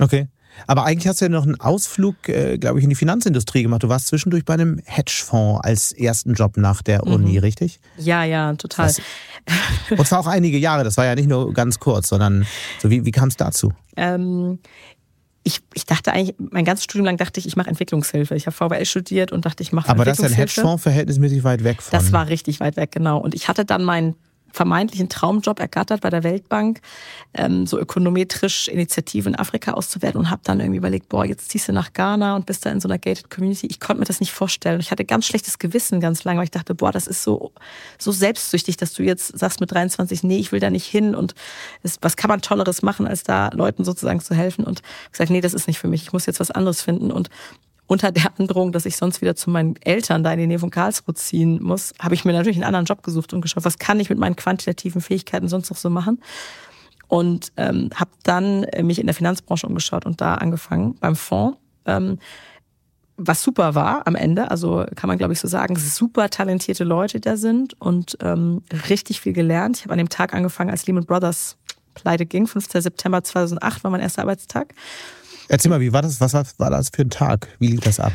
Okay. Aber eigentlich hast du ja noch einen Ausflug, äh, glaube ich, in die Finanzindustrie gemacht. Du warst zwischendurch bei einem Hedgefonds als ersten Job nach der mhm. Uni, richtig? Ja, ja, total. Das, und zwar auch einige Jahre. Das war ja nicht nur ganz kurz, sondern so wie, wie kam es dazu? Ähm, ich, ich dachte eigentlich, mein ganzes Studium lang dachte ich, ich mache Entwicklungshilfe. Ich habe VWL studiert und dachte, ich mache Aber das ist ein Hedgefonds verhältnismäßig weit weg von. Das war richtig weit weg, genau. Und ich hatte dann meinen vermeintlichen Traumjob ergattert bei der Weltbank, ähm, so ökonometrisch Initiativen in Afrika auszuwerten und habe dann irgendwie überlegt, boah, jetzt ziehst du nach Ghana und bist da in so einer gated Community. Ich konnte mir das nicht vorstellen. Ich hatte ganz schlechtes Gewissen ganz lange, weil ich dachte, boah, das ist so, so selbstsüchtig, dass du jetzt sagst mit 23, nee, ich will da nicht hin und das, was kann man Tolleres machen, als da Leuten sozusagen zu helfen und gesagt, nee, das ist nicht für mich. Ich muss jetzt was anderes finden und unter der Androhung, dass ich sonst wieder zu meinen Eltern da in die Nähe von Karlsruhe ziehen muss, habe ich mir natürlich einen anderen Job gesucht und geschaut, was kann ich mit meinen quantitativen Fähigkeiten sonst noch so machen. Und ähm, habe dann äh, mich in der Finanzbranche umgeschaut und da angefangen beim Fonds. Ähm, was super war am Ende, also kann man glaube ich so sagen, super talentierte Leute da sind und ähm, richtig viel gelernt. Ich habe an dem Tag angefangen, als Lehman Brothers pleite ging, 15. September 2008 war mein erster Arbeitstag Erzähl mal, wie war das? Was war das für ein Tag? Wie lief das ab?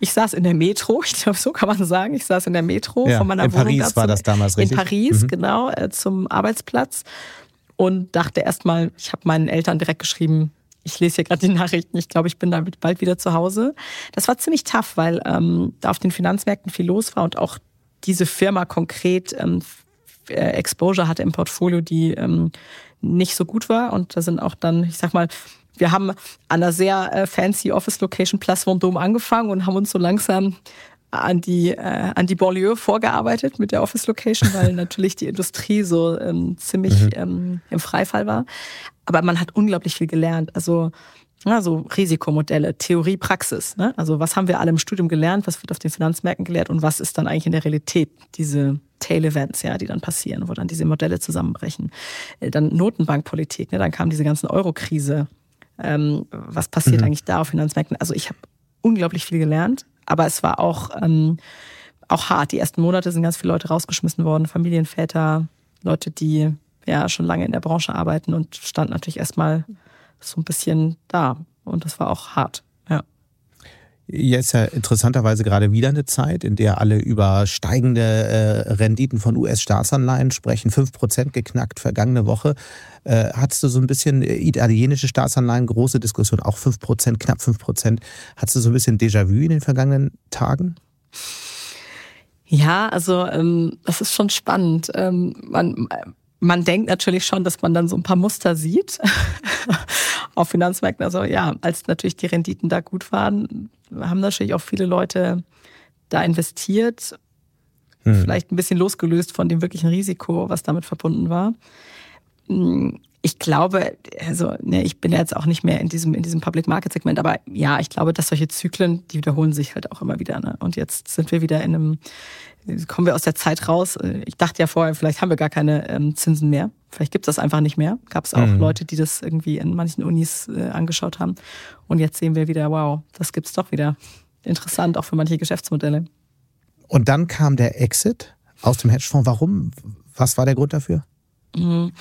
Ich saß in der Metro, ich glaube, so kann man sagen. Ich saß in der Metro ja, von meiner in Wohnung. In Paris war das damals richtig? In Paris, mhm. genau, äh, zum Arbeitsplatz. Und dachte erstmal, ich habe meinen Eltern direkt geschrieben, ich lese hier gerade die Nachrichten, ich glaube, ich bin damit bald wieder zu Hause. Das war ziemlich tough, weil ähm, da auf den Finanzmärkten viel los war und auch diese Firma konkret ähm, äh, Exposure hatte im Portfolio, die ähm, nicht so gut war. Und da sind auch dann, ich sag mal, wir haben an einer sehr äh, fancy Office-Location Place Vendôme angefangen und haben uns so langsam an die, äh, an die Banlieue vorgearbeitet mit der Office-Location, weil natürlich die Industrie so ähm, ziemlich mhm. ähm, im Freifall war. Aber man hat unglaublich viel gelernt. Also Also Risikomodelle, Theorie, Praxis. Ne? Also was haben wir alle im Studium gelernt, was wird auf den Finanzmärkten gelehrt und was ist dann eigentlich in der Realität diese Tail-Events, ja, die dann passieren, wo dann diese Modelle zusammenbrechen. Äh, dann Notenbankpolitik, ne? dann kam diese ganzen Euro-Krise. Ähm, was passiert mhm. eigentlich da auf Finanzmärkten? Also ich habe unglaublich viel gelernt, aber es war auch, ähm, auch hart. Die ersten Monate sind ganz viele Leute rausgeschmissen worden, Familienväter, Leute, die ja schon lange in der Branche arbeiten und standen natürlich erstmal so ein bisschen da. Und das war auch hart. Jetzt ja interessanterweise gerade wieder eine Zeit, in der alle über steigende äh, Renditen von US-Staatsanleihen sprechen. 5% geknackt vergangene Woche. Äh, hattest du so ein bisschen äh, italienische Staatsanleihen, große Diskussion, auch 5%, knapp 5%. Hattest du so ein bisschen Déjà-vu in den vergangenen Tagen? Ja, also ähm, das ist schon spannend. Ähm, man, man denkt natürlich schon, dass man dann so ein paar Muster sieht auf Finanzmärkten. Also ja, als natürlich die Renditen da gut waren, haben natürlich auch viele Leute da investiert. Hm. Vielleicht ein bisschen losgelöst von dem wirklichen Risiko, was damit verbunden war. Hm, ich glaube, also ne, ich bin ja jetzt auch nicht mehr in diesem, in diesem Public Market Segment, aber ja, ich glaube, dass solche Zyklen, die wiederholen sich halt auch immer wieder. Ne? Und jetzt sind wir wieder in einem, kommen wir aus der Zeit raus. Ich dachte ja vorher, vielleicht haben wir gar keine ähm, Zinsen mehr. Vielleicht gibt es das einfach nicht mehr. Gab es auch mhm. Leute, die das irgendwie in manchen Unis äh, angeschaut haben. Und jetzt sehen wir wieder, wow, das gibt's doch wieder. Interessant, auch für manche Geschäftsmodelle. Und dann kam der Exit aus dem Hedgefonds. Warum? Was war der Grund dafür? Mhm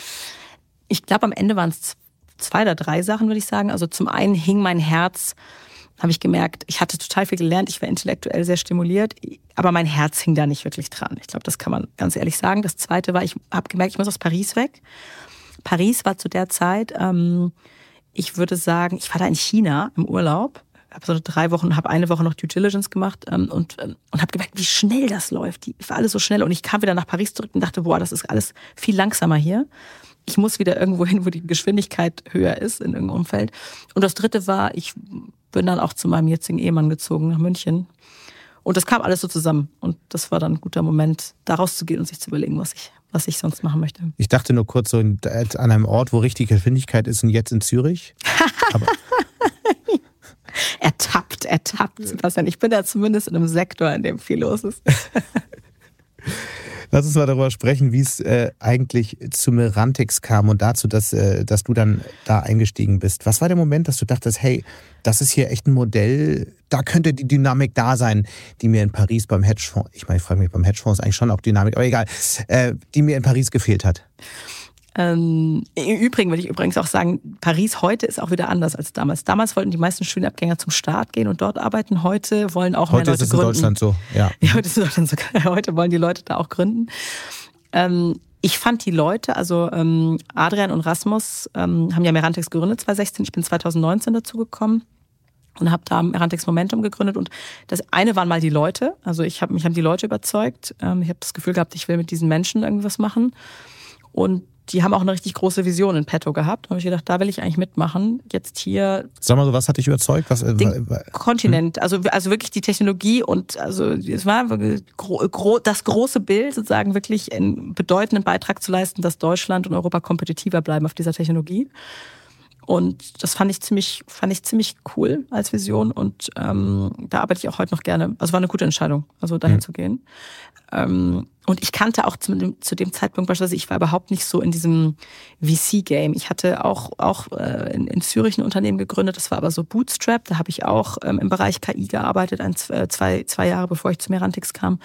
ich glaube, am Ende waren es zwei oder drei Sachen, würde ich sagen. Also zum einen hing mein Herz, habe ich gemerkt, ich hatte total viel gelernt, ich war intellektuell sehr stimuliert, aber mein Herz hing da nicht wirklich dran. Ich glaube, das kann man ganz ehrlich sagen. Das zweite war, ich habe gemerkt, ich muss aus Paris weg. Paris war zu der Zeit, ähm, ich würde sagen, ich war da in China im Urlaub habe so drei Wochen, habe eine Woche noch Due Diligence gemacht ähm, und, ähm, und habe gemerkt, wie schnell das läuft. Die war alles so schnell und ich kam wieder nach Paris zurück und dachte, boah, das ist alles viel langsamer hier ich muss wieder irgendwo hin, wo die Geschwindigkeit höher ist in irgendeinem Umfeld. Und das dritte war, ich bin dann auch zu meinem jetzigen Ehemann gezogen nach München. Und das kam alles so zusammen. Und das war dann ein guter Moment, da rauszugehen und sich zu überlegen, was ich, was ich sonst machen möchte. Ich dachte nur kurz so an einem Ort, wo richtige Geschwindigkeit ist und jetzt in Zürich. ertappt, ertappt, Sebastian. Ich bin da zumindest in einem Sektor, in dem viel los ist. Lass uns mal darüber sprechen, wie es äh, eigentlich zu Merantix kam und dazu, dass, äh, dass du dann da eingestiegen bist. Was war der Moment, dass du dachtest, hey, das ist hier echt ein Modell, da könnte die Dynamik da sein, die mir in Paris beim Hedgefonds, ich meine, ich frage mich, beim Hedgefonds ist eigentlich schon auch Dynamik, aber egal, äh, die mir in Paris gefehlt hat? Ähm, Im Übrigen würde ich übrigens auch sagen, Paris heute ist auch wieder anders als damals. Damals wollten die meisten Studienabgänger zum Staat gehen und dort arbeiten. Heute wollen auch heute mehr Leute gründen. Heute ist es in Deutschland so, ja. ja heute ist es in Deutschland so. Heute wollen die Leute da auch gründen. Ähm, ich fand die Leute, also ähm, Adrian und Rasmus ähm, haben ja Merantex gegründet 2016. Ich bin 2019 dazu gekommen und habe da Merantex Momentum gegründet und das eine waren mal die Leute, also ich habe mich haben die Leute überzeugt. Ähm, ich habe das Gefühl gehabt, ich will mit diesen Menschen irgendwas machen und die haben auch eine richtig große Vision in petto gehabt. Da habe ich gedacht, da will ich eigentlich mitmachen. Jetzt hier. Sag mal so, was hat dich überzeugt? Was, äh, den äh, Kontinent, hm? also, also wirklich die Technologie und also es war gro gro das große Bild, sozusagen wirklich einen bedeutenden Beitrag zu leisten, dass Deutschland und Europa kompetitiver bleiben auf dieser Technologie. Und das fand ich ziemlich, fand ich ziemlich cool als Vision. Und ähm, da arbeite ich auch heute noch gerne. Also war eine gute Entscheidung, also dahin mhm. zu gehen. Ähm, und ich kannte auch zu dem, zu dem Zeitpunkt beispielsweise, ich war überhaupt nicht so in diesem VC-Game. Ich hatte auch, auch äh, in, in Zürich ein Unternehmen gegründet, das war aber so Bootstrap. Da habe ich auch ähm, im Bereich KI gearbeitet, ein, äh, zwei, zwei Jahre bevor ich zu Merantix kam.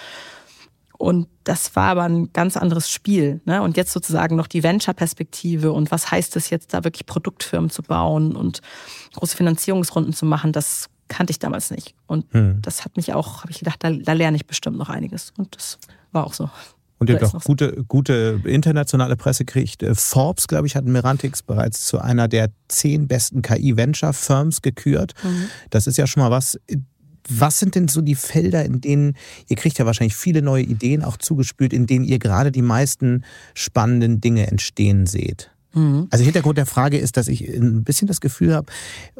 Und das war aber ein ganz anderes Spiel. Ne? Und jetzt sozusagen noch die Venture-Perspektive und was heißt es jetzt, da wirklich Produktfirmen zu bauen und große Finanzierungsrunden zu machen, das kannte ich damals nicht. Und hm. das hat mich auch, habe ich gedacht, da, da lerne ich bestimmt noch einiges. Und das war auch so. Und ihr habt auch gute, gute internationale Presse gekriegt. Äh, Forbes, glaube ich, hat Merantix bereits zu einer der zehn besten KI-Venture-Firms gekürt. Mhm. Das ist ja schon mal was. Was sind denn so die Felder, in denen ihr kriegt ja wahrscheinlich viele neue Ideen auch zugespült, in denen ihr gerade die meisten spannenden Dinge entstehen seht? Mhm. Also Hintergrund der Frage ist, dass ich ein bisschen das Gefühl habe,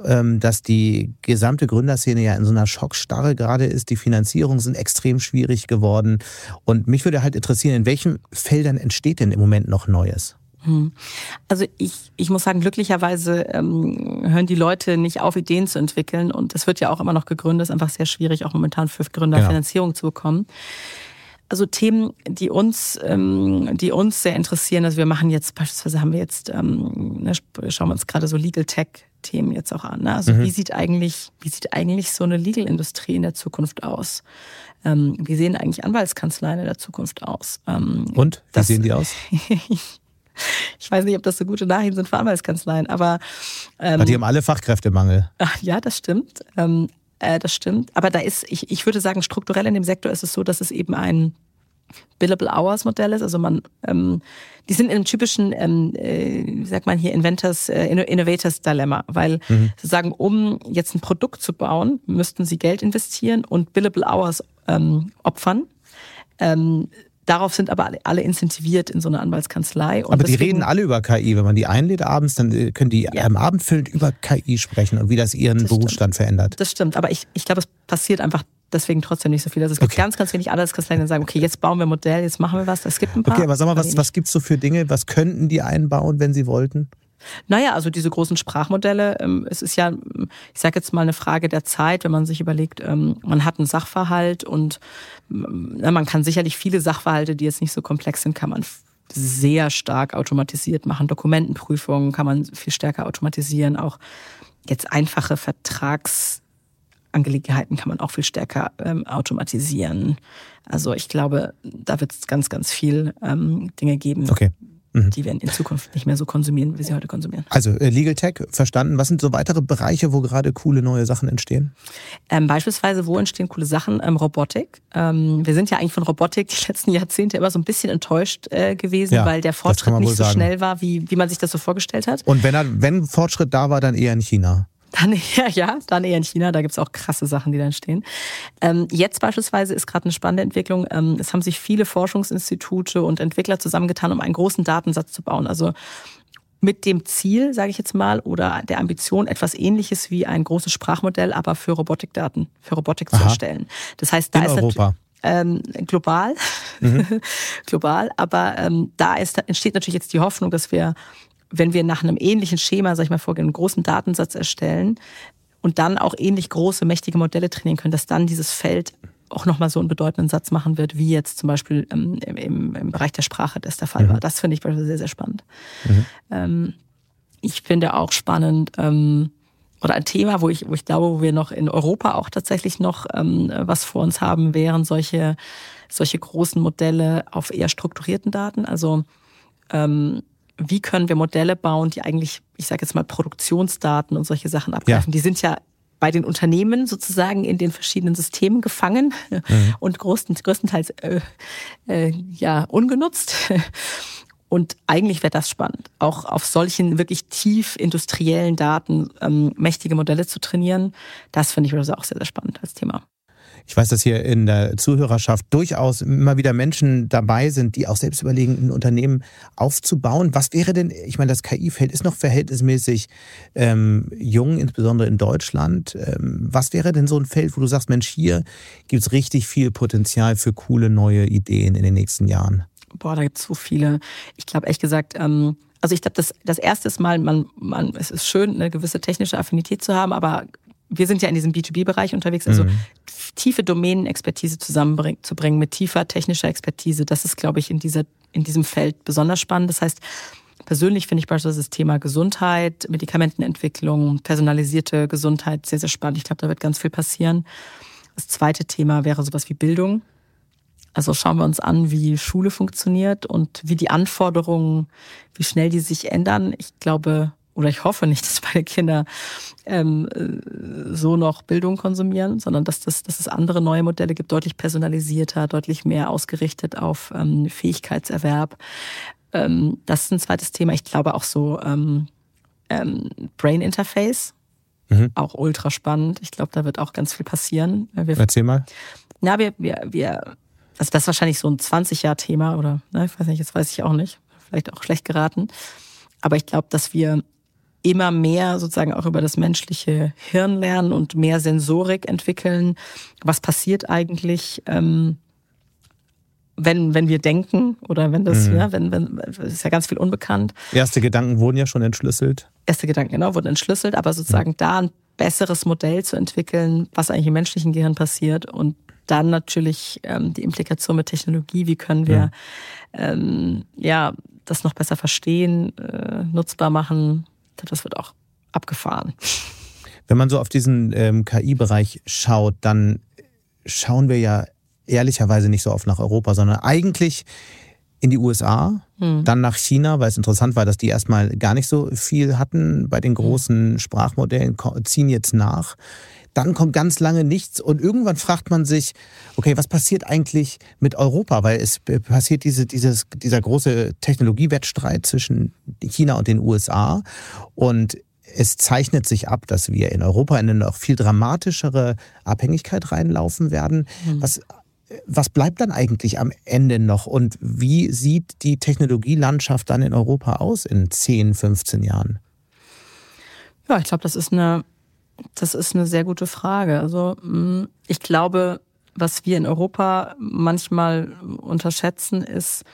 ähm, dass die gesamte Gründerszene ja in so einer Schockstarre gerade ist. Die Finanzierungen sind extrem schwierig geworden. Und mich würde halt interessieren, in welchen Feldern entsteht denn im Moment noch Neues? Hm. Also ich, ich muss sagen, glücklicherweise ähm, hören die Leute nicht auf, Ideen zu entwickeln. Und es wird ja auch immer noch gegründet. Es ist einfach sehr schwierig, auch momentan für Gründer genau. Finanzierung zu bekommen. Also Themen, die uns, ähm, die uns sehr interessieren. Also wir machen jetzt beispielsweise haben wir jetzt, ähm, ne, schauen wir uns gerade so Legal Tech Themen jetzt auch an. Ne? Also mhm. wie sieht eigentlich, wie sieht eigentlich so eine Legal Industrie in der Zukunft aus? Ähm, wie sehen eigentlich Anwaltskanzleien in der Zukunft aus? Ähm, Und wie das, sehen die aus? ich weiß nicht, ob das so gute Nachrichten sind für Anwaltskanzleien, aber ähm, die haben alle Fachkräftemangel. Ja, das stimmt. Ähm, äh, das stimmt. Aber da ist, ich, ich würde sagen, strukturell in dem Sektor ist es so, dass es eben ein Billable Hours Modell ist. Also man, ähm, die sind in einem typischen, ähm, äh, wie sagt man hier, Inventors, äh, Innovators Dilemma, weil mhm. sozusagen, um jetzt ein Produkt zu bauen, müssten sie Geld investieren und Billable Hours ähm, opfern. Ähm, Darauf sind aber alle incentiviert in so einer Anwaltskanzlei. Aber die reden alle über KI. Wenn man die einlädt abends, dann äh, können die ja. am Abend füllend über KI sprechen und wie das ihren das Berufsstand stimmt. verändert. Das stimmt, aber ich, ich glaube, es passiert einfach deswegen trotzdem nicht so viel. Also es gibt okay. ganz, ganz wenig Anwaltskanzleien, die sagen, okay, jetzt bauen wir ein Modell, jetzt machen wir was. Es gibt ein paar. Okay, aber sag mal, was, was gibt es so für Dinge? Was könnten die einbauen, wenn sie wollten? Naja, also diese großen Sprachmodelle, ähm, es ist ja, ich sage jetzt mal eine Frage der Zeit, wenn man sich überlegt, ähm, man hat einen Sachverhalt und na, man kann sicherlich viele Sachverhalte, die jetzt nicht so komplex sind, kann man sehr stark automatisiert machen. Dokumentenprüfungen kann man viel stärker automatisieren. Auch jetzt einfache Vertragsangelegenheiten kann man auch viel stärker ähm, automatisieren. Also ich glaube, da wird es ganz, ganz viel ähm, Dinge geben, okay mhm. die werden in Zukunft nicht mehr so konsumieren, wie sie heute konsumieren. Also äh, Legal Tech, verstanden. Was sind so weitere Bereiche, wo gerade coole neue Sachen entstehen? Ähm, beispielsweise, wo entstehen coole Sachen? Ähm, Robotik. Ähm, wir sind ja eigentlich von Robotik die letzten Jahrzehnte immer so ein bisschen enttäuscht äh, gewesen, ja, weil der Fortschritt nicht so sagen. schnell war, wie, wie man sich das so vorgestellt hat. Und wenn, er, wenn Fortschritt da war, dann eher in China. Dann eher, ja, dann eher in China. Da gibt's auch krasse Sachen, die da entstehen. Ähm, jetzt beispielsweise ist gerade eine spannende Entwicklung. Ähm, es haben sich viele Forschungsinstitute und Entwickler zusammengetan, um einen großen Datensatz zu bauen. Also mit dem Ziel, sage ich jetzt mal, oder der Ambition, etwas ähnliches wie ein großes Sprachmodell, aber für Robotikdaten, für Robotik Aha. zu erstellen. Das heißt, da in ist Europa. Ähm, global, mhm. global, aber ähm, da ist, entsteht natürlich jetzt die Hoffnung, dass wir wenn wir nach einem ähnlichen Schema, sag ich mal, vorgehen, einen großen Datensatz erstellen und dann auch ähnlich große, mächtige Modelle trainieren können, dass dann dieses Feld auch nochmal so einen bedeutenden Satz machen wird, wie jetzt zum Beispiel ähm, im, im, Bereich der Sprache das der Fall mhm. war. Das finde ich sehr, sehr spannend. Mhm. Ähm, ich finde auch spannend, ähm, oder ein Thema, wo ich, wo ich glaube, wo wir noch in Europa auch tatsächlich noch ähm, was vor uns haben, wären solche, solche großen Modelle auf eher strukturierten Daten. Also ähm, wie können wir Modelle bauen, die eigentlich, ich sage jetzt mal, Produktionsdaten und solche Sachen abgreifen. Ja. Die sind ja bei den Unternehmen sozusagen in den verschiedenen Systemen gefangen mhm. und größten, größtenteils äh, äh, ja ungenutzt. Und eigentlich wäre das spannend, auch auf solchen wirklich tief industriellen Daten ähm, mächtige Modelle zu trainieren. Das finde ich also auch sehr, sehr spannend als Thema. Ich weiß, dass hier in der Zuhörerschaft durchaus immer wieder Menschen dabei sind, die auch selbst überlegen, ein Unternehmen aufzubauen. Was wäre denn, ich meine, das KI-Feld ist noch verhältnismäßig ähm, jung, insbesondere in Deutschland. Ähm, was wäre denn so ein Feld, wo du sagst, Mensch, hier gibt es richtig viel Potenzial für coole neue Ideen in den nächsten Jahren? Boah, da gibt es so viele. Ich glaube, ehrlich gesagt, ähm also ich glaube, das, das erste mal, man, man, es ist schön, eine gewisse technische Affinität zu haben, aber wir sind ja in diesem B2B-Bereich unterwegs, also mhm. tiefe Domänenexpertise zusammenzubringen mit tiefer technischer Expertise, das ist, glaube ich, in, dieser, in diesem Feld besonders spannend. Das heißt, persönlich finde ich beispielsweise das Thema Gesundheit, Medikamentenentwicklung, personalisierte Gesundheit sehr, sehr spannend. Ich glaube, da wird ganz viel passieren. Das zweite Thema wäre sowas wie Bildung. Also schauen wir uns an, wie Schule funktioniert und wie die Anforderungen, wie schnell die sich ändern. Ich glaube, oder ich hoffe nicht, dass meine Kinder ähm, so noch Bildung konsumieren, sondern dass, das, dass es andere neue Modelle gibt, deutlich personalisierter, deutlich mehr ausgerichtet auf ähm, Fähigkeitserwerb. Ähm, das ist ein zweites Thema. Ich glaube auch so ähm, ähm, Brain Interface, mhm. auch ultra spannend. Ich glaube, da wird auch ganz viel passieren. Wir, Erzähl mal. Ja, wir, wir, wir, also das ist wahrscheinlich so ein 20-Jahr-Thema oder, ne, ich weiß nicht, jetzt weiß ich auch nicht, vielleicht auch schlecht geraten. Aber ich glaube, dass wir immer mehr sozusagen auch über das menschliche Hirn lernen und mehr Sensorik entwickeln. Was passiert eigentlich, ähm, wenn, wenn wir denken oder wenn das, mhm. ja, wenn, wenn, ist ja ganz viel unbekannt. Erste Gedanken wurden ja schon entschlüsselt. Erste Gedanken, genau, wurden entschlüsselt, aber sozusagen mhm. da ein besseres Modell zu entwickeln, was eigentlich im menschlichen Gehirn passiert und dann natürlich ähm, die Implikation mit Technologie, wie können wir ja, ähm, ja das noch besser verstehen, äh, nutzbar machen, das wird auch abgefahren. Wenn man so auf diesen ähm, KI-Bereich schaut, dann schauen wir ja ehrlicherweise nicht so oft nach Europa, sondern eigentlich in die USA, hm. dann nach China, weil es interessant war, dass die erstmal gar nicht so viel hatten bei den großen Sprachmodellen, ziehen jetzt nach. Dann kommt ganz lange nichts und irgendwann fragt man sich, okay, was passiert eigentlich mit Europa? Weil es passiert diese, dieses, dieser große Technologiewettstreit zwischen China und den USA und es zeichnet sich ab, dass wir in Europa in eine noch viel dramatischere Abhängigkeit reinlaufen werden. Mhm. Was, was bleibt dann eigentlich am Ende noch und wie sieht die Technologielandschaft dann in Europa aus in 10, 15 Jahren? Ja, ich glaube, das ist eine, das ist eine sehr gute Frage. Also mm, ich glaube, was wir in Europa manchmal unterschätzen, ist,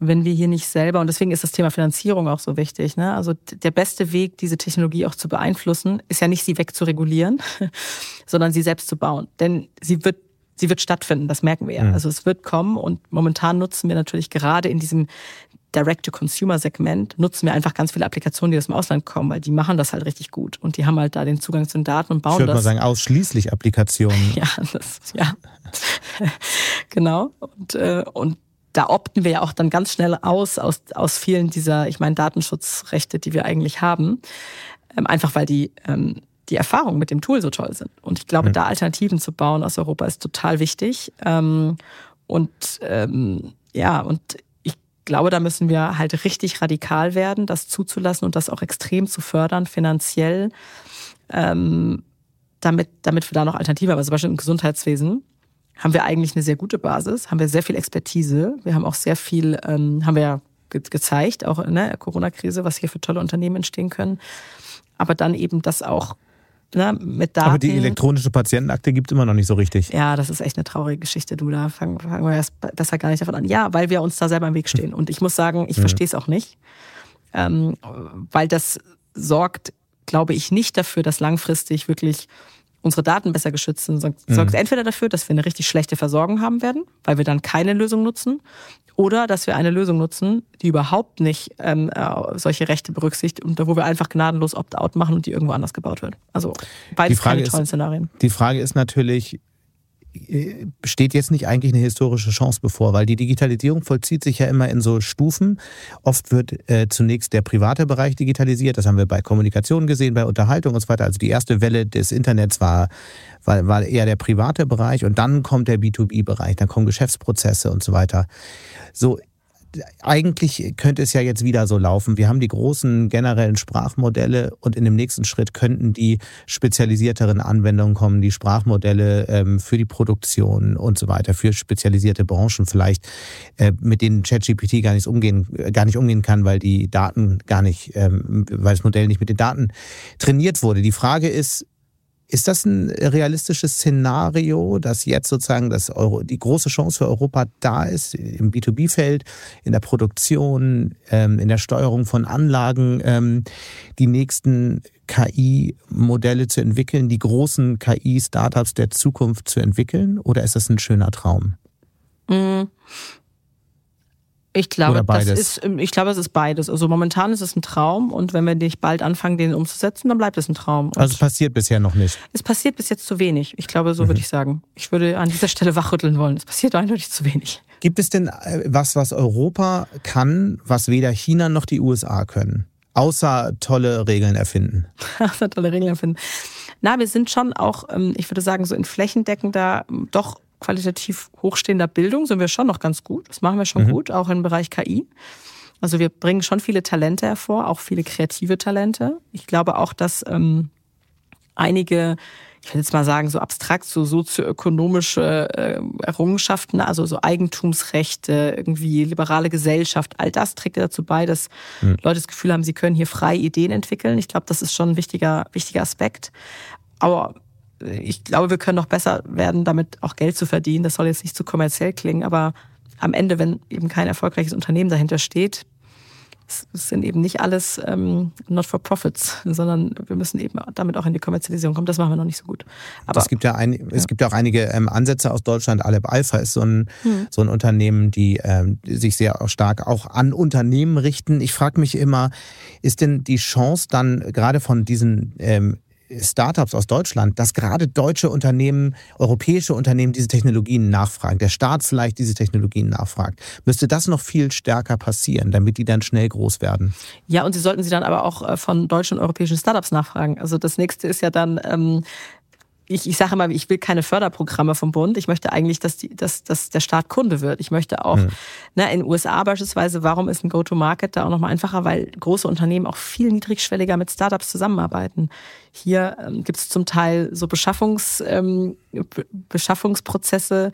wenn wir hier nicht selber, und deswegen ist das Thema Finanzierung auch so wichtig, ne? also der beste Weg, diese Technologie auch zu beeinflussen, ist ja nicht sie wegzuregulieren, sondern sie selbst zu bauen. Denn sie wird sie wird stattfinden, das merken wir ja. Mhm. Also es wird kommen und momentan nutzen wir natürlich gerade in diesem Direct-to-Consumer-Segment nutzen wir einfach ganz viele Applikationen, die aus dem Ausland kommen, weil die machen das halt richtig gut und die haben halt da den Zugang zu den Daten und bauen ich würde das. mal sagen, ausschließlich Applikationen. Ja, das, ja. genau. Und, äh, und da opten wir ja auch dann ganz schnell aus, aus, aus vielen dieser, ich meine, Datenschutzrechte, die wir eigentlich haben. Ähm, einfach weil die, ähm, die Erfahrungen mit dem Tool so toll sind. Und ich glaube, mhm. da Alternativen zu bauen aus Europa ist total wichtig. Ähm, und ähm, ja, und glaube, da müssen wir halt richtig radikal werden, das zuzulassen und das auch extrem zu fördern, finanziell, ähm, damit, damit wir da noch Alternativen haben. Also zum Beispiel im Gesundheitswesen haben wir eigentlich eine sehr gute Basis, haben wir sehr viel Expertise. Wir haben auch sehr viel, ähm, haben wir ja ge gezeigt, auch in der Corona-Krise, was hier für tolle Unternehmen entstehen können. Aber dann eben das auch ne, mit Daten. Aber die elektronische Patientenakte gibt es immer noch nicht so richtig. Ja, das ist echt eine traurige Geschichte, du. Da fangen, fangen wir erst besser gar nicht davon an. Ja, weil wir uns da selber im Weg stehen. Und ich muss sagen, ich mhm. verstehe es auch nicht. Ähm, weil das sorgt, glaube ich, nicht dafür, dass langfristig wirklich unsere Daten besser geschützt sind, sorgt mhm. entweder dafür, dass wir eine richtig schlechte Versorgung haben werden, weil wir dann keine Lösung nutzen, oder dass wir eine Lösung nutzen, die überhaupt nicht ähm, äh, solche Rechte berücksichtigt und wo wir einfach gnadenlos Opt-out machen und die irgendwo anders gebaut wird. Also beides keine tollen ist, Szenarien. Die Frage ist natürlich, steht jetzt nicht eigentlich eine historische Chance bevor, weil die Digitalisierung vollzieht sich ja immer in so Stufen. Oft wird äh, zunächst der private Bereich digitalisiert, das haben wir bei Kommunikation gesehen, bei Unterhaltung und so weiter. Also die erste Welle des Internets war, war, war eher der private Bereich und dann kommt der B2B-Bereich, dann kommen Geschäftsprozesse und so weiter. So eigentlich könnte es ja jetzt wieder so laufen. Wir haben die großen generellen Sprachmodelle und in dem nächsten Schritt könnten die spezialisierteren Anwendungen kommen, die Sprachmodelle ähm, für die Produktion und so weiter, für spezialisierte Branchen vielleicht, äh, mit denen ChatGPT gar nicht umgehen, gar nicht umgehen kann, weil die Daten gar nicht, ähm, weil das Modell nicht mit den Daten trainiert wurde. Die Frage ist, ist das ein realistisches Szenario, dass jetzt sozusagen das Euro, die große Chance für Europa da ist, im B2B-Feld, in der Produktion, ähm, in der Steuerung von Anlagen, ähm, die nächsten KI-Modelle zu entwickeln, die großen KI-Startups der Zukunft zu entwickeln? Oder ist das ein schöner Traum? Mhm. Ich glaube, das ist, ähm, ich glaube, es ist beides. Also momentan ist es ein Traum und wenn wir nicht bald anfangen, den umzusetzen, dann bleibt es ein Traum. Und also es passiert bisher noch nicht. Es passiert bis jetzt zu wenig. Ich glaube, so mhm. würde ich sagen. Ich würde an dieser Stelle wachrütteln wollen. Es passiert eindeutig zu wenig. Gibt es denn äh, was, was Europa kann, was weder China noch die USA können? Außer tolle Regeln erfinden. Außer tolle Regeln erfinden. Na, wir sind schon auch, ähm, ich würde sagen, so in flächendeckender, doch qualitativ hochstehender Bildung sind wir schon noch ganz gut. Das machen wir schon mhm. gut, auch im Bereich KI. Also wir bringen schon viele Talente hervor, auch viele kreative Talente. Ich glaube auch, dass ähm, einige, ich will jetzt mal sagen, so abstrakt, so sozioökonomische äh, Errungenschaften, also so Eigentumsrechte, irgendwie liberale Gesellschaft, all das trägt dazu bei, dass mhm. Leute das Gefühl haben, sie können hier frei Ideen entwickeln. Ich glaube, das ist schon ein wichtiger, wichtiger Aspekt. Aber ich glaube, wir können noch besser werden, damit auch Geld zu verdienen. Das soll jetzt nicht zu kommerziell klingen, aber am Ende, wenn eben kein erfolgreiches Unternehmen dahinter steht, es sind eben nicht alles ähm, not for profits, sondern wir müssen eben damit auch in die Kommerzialisierung kommen. Das machen wir noch nicht so gut. Aber es gibt ja, ein, ja. es gibt ja auch einige ähm, Ansätze aus Deutschland. Aleb Alpha ist so ein, hm. so ein Unternehmen, die ähm, sich sehr stark auch an Unternehmen richten. Ich frage mich immer, ist denn die Chance dann gerade von diesen ähm, Startups aus Deutschland, dass gerade deutsche Unternehmen, europäische Unternehmen diese Technologien nachfragen, der Staat vielleicht diese Technologien nachfragt. Müsste das noch viel stärker passieren, damit die dann schnell groß werden? Ja, und sie sollten sie dann aber auch äh, von deutschen und europäischen Startups nachfragen. Also das nächste ist ja dann, ähm, ich, ich sage immer, ich will keine Förderprogramme vom Bund. Ich möchte eigentlich, dass, die, dass, dass der Staat Kunde wird. Ich möchte auch, hm. ne, in den USA beispielsweise, warum ist ein Go-to-Market da auch nochmal einfacher? Weil große Unternehmen auch viel niedrigschwelliger mit Startups zusammenarbeiten. Hier ähm, gibt es zum Teil so Beschaffungs, ähm, Beschaffungsprozesse,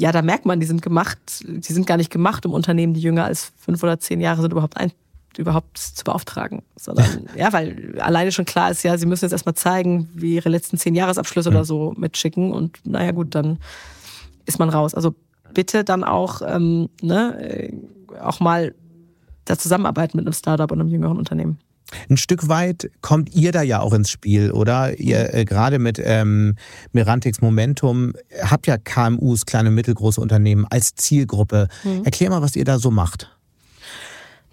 ja, da merkt man, die sind gemacht, die sind gar nicht gemacht, um Unternehmen, die jünger als fünf oder zehn Jahre sind, überhaupt ein, überhaupt zu beauftragen. Sondern, ja, weil alleine schon klar ist, ja, sie müssen jetzt erstmal zeigen, wie ihre letzten zehn Jahresabschlüsse mhm. oder so mitschicken und naja gut, dann ist man raus. Also bitte dann auch, ähm, ne, äh, auch mal da zusammenarbeiten mit einem Startup und einem jüngeren Unternehmen. Ein Stück weit kommt ihr da ja auch ins Spiel, oder? Ihr äh, gerade mit ähm, Mirantix Momentum habt ja KMUs, kleine mittelgroße Unternehmen als Zielgruppe. Mhm. Erklär mal, was ihr da so macht.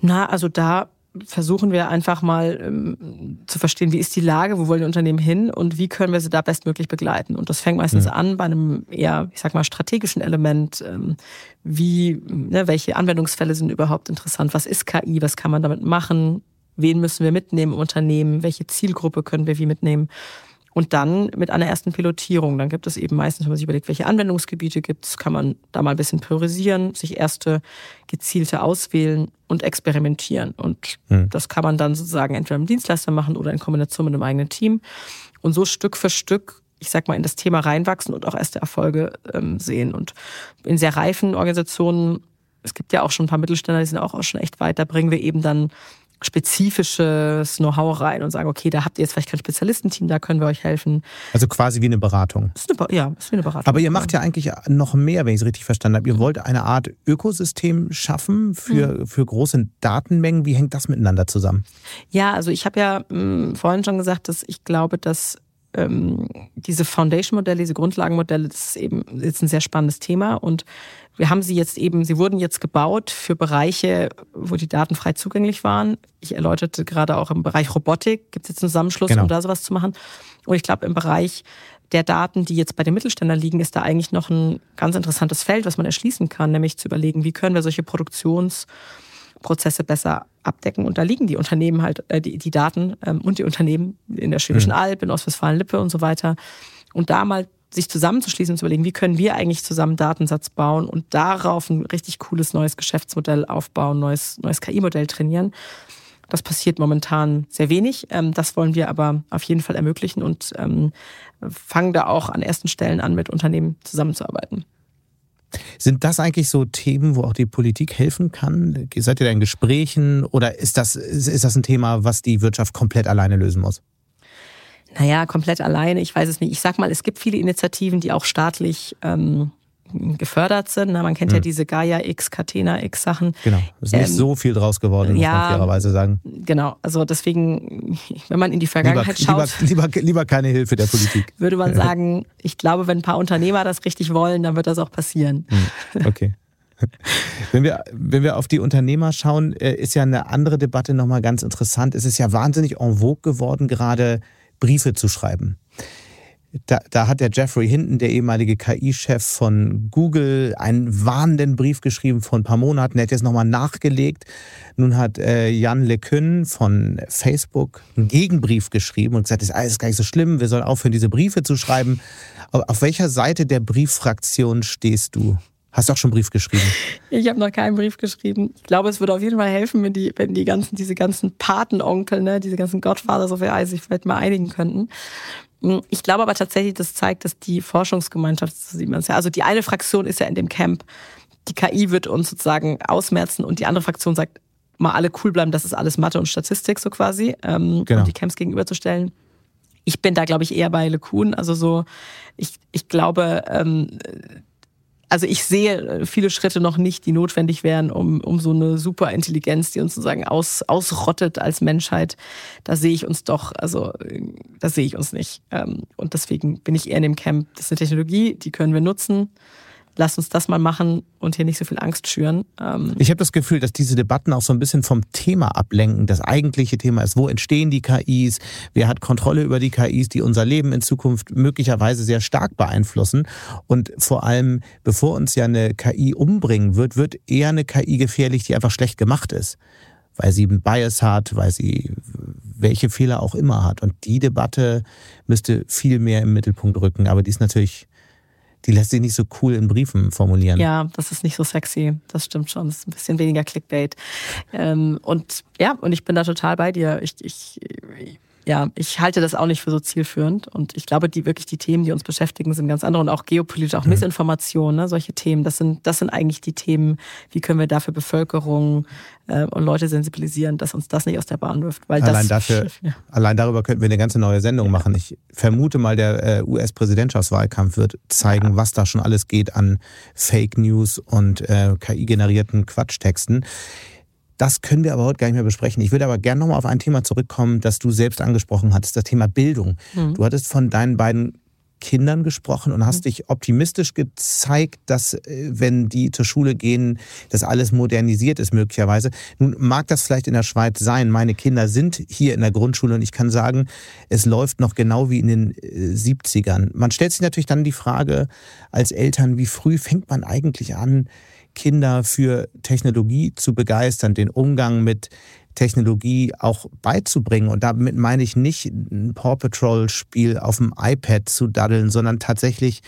Na, also da versuchen wir einfach mal ähm, zu verstehen, wie ist die Lage, wo wollen die Unternehmen hin und wie können wir sie da bestmöglich begleiten. Und das fängt meistens mhm. an bei einem eher, ich sag mal, strategischen Element. Ähm, wie, ne, welche Anwendungsfälle sind überhaupt interessant? Was ist KI? Was kann man damit machen? Wen müssen wir mitnehmen im Unternehmen? Welche Zielgruppe können wir wie mitnehmen? Und dann mit einer ersten Pilotierung. Dann gibt es eben meistens, wenn man sich überlegt, welche Anwendungsgebiete gibt es, kann man da mal ein bisschen priorisieren, sich erste gezielte auswählen und experimentieren. Und hm. das kann man dann sozusagen entweder mit Dienstleister machen oder in Kombination mit einem eigenen Team. Und so Stück für Stück ich sag mal, in das Thema reinwachsen und auch erste Erfolge ähm, sehen. Und in sehr reifen Organisationen, es gibt ja auch schon ein paar Mittelständler, die sind auch, auch schon echt weit, da bringen wir eben dann spezifisches Know-how rein und sagen, okay, da habt ihr jetzt vielleicht kein Spezialistenteam, da können wir euch helfen. Also quasi wie eine Beratung. Ist eine, ja, ist wie eine Beratung. Aber ihr macht ja eigentlich noch mehr, wenn ich es richtig verstanden habe. Ihr wollt eine Art Ökosystem schaffen für, mhm. für große Datenmengen. Wie hängt das miteinander zusammen? Ja, also ich habe ja mh, hm, vorhin schon gesagt, dass ich glaube, dass ähm, diese Foundation-Modelle, diese Grundlagenmodelle, das ist eben jetzt ein sehr spannendes Thema und wir haben sie jetzt eben, sie wurden jetzt gebaut für Bereiche, wo die Daten frei zugänglich waren. Ich erläuterte gerade auch im Bereich Robotik gibt es jetzt einen Zusammenschluss, genau. um da sowas zu machen. Und ich glaube, im Bereich der Daten, die jetzt bei den Mittelständlern liegen, ist da eigentlich noch ein ganz interessantes Feld, was man erschließen kann, nämlich zu überlegen, wie können wir solche Produktionsprozesse besser abdecken. Und da liegen die Unternehmen halt, äh, die, die Daten ähm, und die Unternehmen in der Schwäbischen mhm. Alb, in Ostwestfalen-Lippe und so weiter. Und da mal sich zusammenzuschließen und zu überlegen, wie können wir eigentlich zusammen Datensatz bauen und darauf ein richtig cooles neues Geschäftsmodell aufbauen, neues, neues KI-Modell trainieren. Das passiert momentan sehr wenig. Ähm, das wollen wir aber auf jeden Fall ermöglichen und ähm, fangen da auch an ersten Stellen an, mit Unternehmen zusammenzuarbeiten. Sind das eigentlich so Themen, wo auch die Politik helfen kann? Seid ihr da in Gesprächen oder ist das, ist das ein Thema, was die Wirtschaft komplett alleine lösen muss? naja, komplett alleine, ich weiß es nicht. Ich sag mal, es gibt viele Initiativen, die auch staatlich ähm, gefördert sind. Na, man kennt mhm. ja diese Gaia X, Catena X Sachen. Genau, es ist ähm, nicht so viel draus geworden, muss ja, man fairerweise sagen. Genau, also deswegen, wenn man in die Vergangenheit lieber, schaut. Lieber, lieber, lieber keine Hilfe der Politik. Würde man sagen, ich glaube, wenn ein paar Unternehmer das richtig wollen, dann wird das auch passieren. Mhm. Okay. Wenn wir, wenn wir auf die Unternehmer schauen, äh, ist ja eine andere Debatte nochmal ganz interessant. Es ist ja wahnsinnig en vogue geworden, gerade Briefe zu schreiben. Da, da, hat der Jeffrey Hinton, der ehemalige KI-Chef von Google, einen warnenden Brief geschrieben vor ein paar Monaten. Er hat jetzt nochmal nachgelegt. Nun hat äh, Jan LeCun von Facebook einen Gegenbrief geschrieben und gesagt, das ist alles gar nicht so schlimm, wir sollen aufhören, diese Briefe zu schreiben. Aber auf welcher Seite der Brieffraktion stehst du? Hast du auch schon einen Brief geschrieben? Ich habe noch keinen Brief geschrieben. Ich glaube, es würde auf jeden Fall helfen, wenn die, wenn die ganzen, diese ganzen Patenonkel, ne, diese ganzen Godfathers of AI sich vielleicht mal einigen könnten. Ich glaube aber tatsächlich, das zeigt, dass die Forschungsgemeinschaft, also die eine Fraktion ist ja in dem Camp, die KI wird uns sozusagen ausmerzen und die andere Fraktion sagt, mal alle cool bleiben, das ist alles Mathe und Statistik so quasi, ähm, genau. um die Camps gegenüberzustellen. Ich bin da, glaube ich, eher bei LeCun. Also so, ich, ich glaube, ähm, also ich sehe viele Schritte noch nicht, die notwendig wären, um, um so eine Superintelligenz, die uns sozusagen aus, ausrottet als Menschheit. Da sehe ich uns doch, also da sehe ich uns nicht. Ähm, und deswegen bin ich eher in dem Camp, das ist eine Technologie, die können wir nutzen lass uns das mal machen und hier nicht so viel Angst schüren. Ähm ich habe das Gefühl, dass diese Debatten auch so ein bisschen vom Thema ablenken. Das eigentliche Thema ist, wo entstehen die KIs? Wer hat Kontrolle über die KIs, die unser Leben in Zukunft möglicherweise sehr stark beeinflussen? Und vor allem, bevor uns ja eine KI umbringen wird, wird eher eine KI gefährlich, die einfach schlecht gemacht ist. Weil sie einen Bias hat, weil sie welche Fehler auch immer hat. Und die Debatte müsste viel mehr im Mittelpunkt rücken. Aber die ist natürlich die lässt sich nicht so cool in Briefen formulieren. Ja, das ist nicht so sexy. Das stimmt schon. Das ist ein bisschen weniger Clickbait. Ähm, und ja, und ich bin da total bei dir. Ich, ich, ja, ich halte das auch nicht für so zielführend. Und ich glaube, die wirklich die Themen, die uns beschäftigen, sind ganz andere und auch geopolitisch, auch mhm. Missinformation, ne, solche Themen. Das sind, das sind eigentlich die Themen, wie können wir dafür Bevölkerung äh, und Leute sensibilisieren, dass uns das nicht aus der Bahn wirft. Weil allein, das, dafür, ja. allein darüber könnten wir eine ganze neue Sendung ja. machen. Ich vermute mal, der äh, US-Präsidentschaftswahlkampf wird zeigen, ja. was da schon alles geht an Fake News und äh, KI-generierten Quatschtexten. Das können wir aber heute gar nicht mehr besprechen. Ich würde aber gerne nochmal auf ein Thema zurückkommen, das du selbst angesprochen hattest, das Thema Bildung. Mhm. Du hattest von deinen beiden Kindern gesprochen und hast mhm. dich optimistisch gezeigt, dass äh, wenn die zur Schule gehen, das alles modernisiert ist möglicherweise. Nun mag das vielleicht in der Schweiz sein. Meine Kinder sind hier in der Grundschule und ich kann sagen, es läuft noch genau wie in den 70ern. Äh, man stellt sich natürlich dann die Frage als Eltern, wie früh fängt man eigentlich an, Kinder für Technologie zu begeistern, den Umgang mit Technologie auch beizubringen. Und damit meine ich nicht ein Paw Patrol-Spiel auf dem iPad zu daddeln, sondern tatsächlich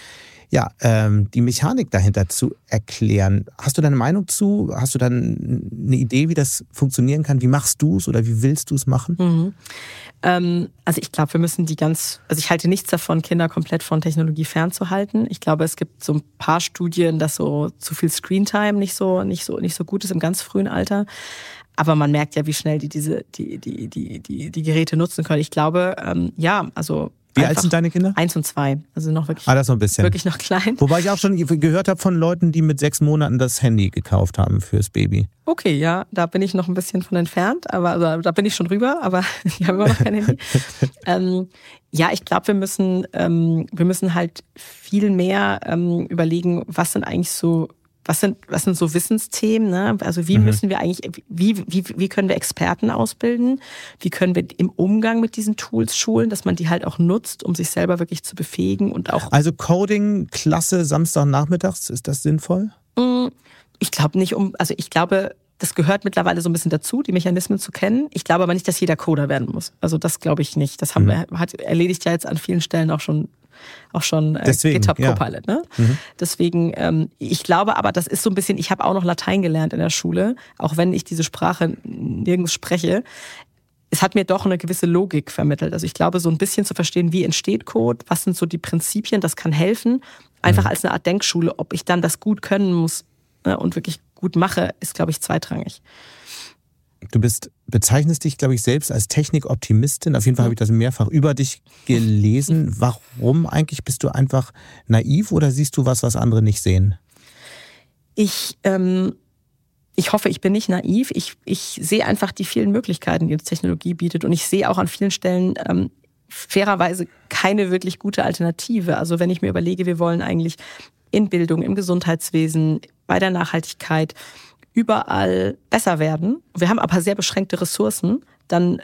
ja, ähm, die Mechanik dahinter zu erklären. Hast du deine Meinung zu? Hast du dann eine Idee, wie das funktionieren kann? Wie machst du es oder wie willst du es machen? Mhm. Ähm, also ich glaube, wir müssen die ganz, also ich halte nichts davon, Kinder komplett von Technologie fernzuhalten. Ich glaube, es gibt so ein paar Studien, dass so zu viel Screentime nicht so, nicht so, nicht so gut ist im ganz frühen Alter. Aber man merkt ja, wie schnell die diese, die, die, die, die, die Geräte nutzen können. Ich glaube, ähm, ja, also wie alt sind deine Kinder? Eins und zwei. Also noch wirklich, ah, das noch ein bisschen. wirklich noch klein. Wobei ich auch schon gehört habe von Leuten, die mit sechs Monaten das Handy gekauft haben fürs Baby. Okay, ja, da bin ich noch ein bisschen von entfernt, aber also, da bin ich schon rüber, aber die haben immer noch kein Handy. ähm, ja, ich glaube, wir müssen, ähm, wir müssen halt viel mehr ähm, überlegen, was sind eigentlich so was sind, was sind so Wissensthemen? Ne? Also wie mhm. müssen wir eigentlich, wie, wie, wie können wir Experten ausbilden? Wie können wir im Umgang mit diesen Tools schulen, dass man die halt auch nutzt, um sich selber wirklich zu befähigen und auch. Also Coding, Klasse, Samstagnachmittags, ist das sinnvoll? Mm, ich glaube nicht um, also ich glaube, das gehört mittlerweile so ein bisschen dazu, die Mechanismen zu kennen. Ich glaube aber nicht, dass jeder Coder werden muss. Also das glaube ich nicht. Das haben mhm. wir, hat erledigt ja jetzt an vielen Stellen auch schon auch schon äh, Deswegen, GitHub ja. Copilot. Ne? Mhm. Deswegen, ähm, ich glaube aber, das ist so ein bisschen, ich habe auch noch Latein gelernt in der Schule, auch wenn ich diese Sprache nirgends spreche. Es hat mir doch eine gewisse Logik vermittelt. Also ich glaube, so ein bisschen zu verstehen, wie entsteht Code, was sind so die Prinzipien, das kann helfen. Einfach mhm. als eine Art Denkschule, ob ich dann das gut können muss ne, und wirklich gut mache, ist, glaube ich, zweitrangig. Du bist, bezeichnest dich, glaube ich, selbst als Technikoptimistin. Auf jeden Fall habe ich das mehrfach über dich gelesen. Warum eigentlich? Bist du einfach naiv oder siehst du was, was andere nicht sehen? Ich, ähm, ich hoffe, ich bin nicht naiv. Ich, ich sehe einfach die vielen Möglichkeiten, die uns Technologie bietet. Und ich sehe auch an vielen Stellen ähm, fairerweise keine wirklich gute Alternative. Also wenn ich mir überlege, wir wollen eigentlich in Bildung, im Gesundheitswesen, bei der Nachhaltigkeit, überall besser werden. Wir haben aber sehr beschränkte Ressourcen. Dann,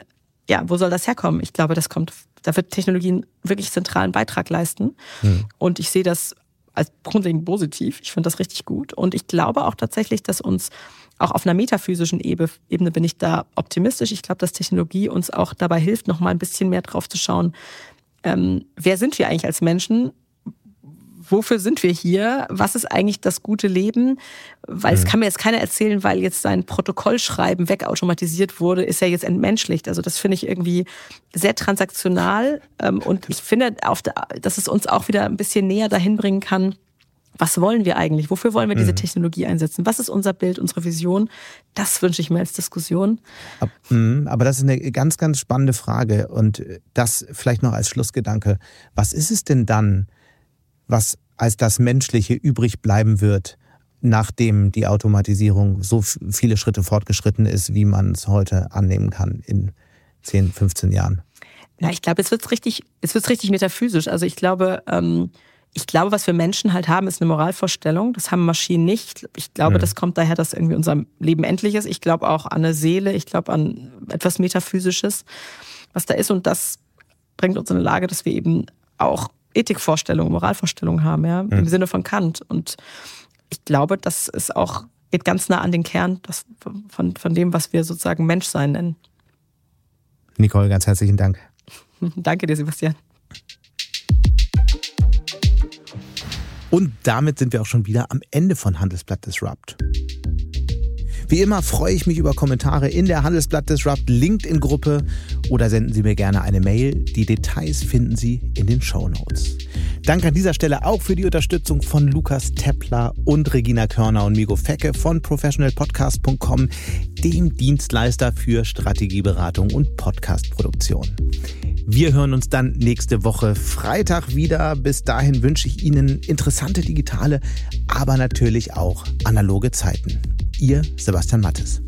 ja, wo soll das herkommen? Ich glaube, das kommt, da wird Technologie einen wirklich zentralen Beitrag leisten. Hm. Und ich sehe das als grundlegend positiv. Ich finde das richtig gut. Und ich glaube auch tatsächlich, dass uns auch auf einer metaphysischen Ebene bin ich da optimistisch. Ich glaube, dass Technologie uns auch dabei hilft, noch mal ein bisschen mehr drauf zu schauen, ähm, wer sind wir eigentlich als Menschen? Wofür sind wir hier? Was ist eigentlich das gute Leben? Weil mhm. es kann mir jetzt keiner erzählen, weil jetzt sein Protokollschreiben wegautomatisiert wurde, ist er jetzt entmenschlicht. Also das finde ich irgendwie sehr transaktional ähm, und ich finde, dass es uns auch wieder ein bisschen näher dahin bringen kann, was wollen wir eigentlich? Wofür wollen wir diese mhm. Technologie einsetzen? Was ist unser Bild, unsere Vision? Das wünsche ich mir als Diskussion. Mhm, aber das ist eine ganz, ganz spannende Frage und das vielleicht noch als Schlussgedanke. Was ist es denn dann, was als das Menschliche übrig bleiben wird, nachdem die Automatisierung so viele Schritte fortgeschritten ist, wie man es heute annehmen kann in 10, 15 Jahren? Ja, ich glaube, es wird richtig, es wird richtig metaphysisch. Also ich glaube, ähm, ich glaube, was wir Menschen halt haben, ist eine Moralvorstellung. Das haben Maschinen nicht. Ich glaube, mhm. das kommt daher, dass irgendwie unser Leben endlich ist. Ich glaube auch an eine Seele. Ich glaube an etwas Metaphysisches, was da ist. Und das bringt uns in eine Lage, dass wir eben auch Ethikvorstellungen, Moralvorstellungen haben, ja, mhm. im Sinne von Kant. Und ich glaube, das ist auch, geht ganz nah an den Kern das, von, von dem, was wir sozusagen Menschsein nennen. Nicole, ganz herzlichen Dank. Danke dir, Sebastian. Und damit sind wir auch schon wieder am Ende von Handelsblatt Disrupt. Wie immer freue ich mich über Kommentare in der Handelsblatt Disrupt LinkedIn-Gruppe oder senden Sie mir gerne eine Mail. Die Details finden Sie in den Show Notes. Danke an dieser Stelle auch für die Unterstützung von Lukas Teppler und Regina Körner und Migo Fecke von professionalpodcast.com, dem Dienstleister für Strategieberatung und Podcastproduktion. Wir hören uns dann nächste Woche Freitag wieder. Bis dahin wünsche ich Ihnen interessante digitale, aber natürlich auch analoge Zeiten. Ihr Sebastian Mattes.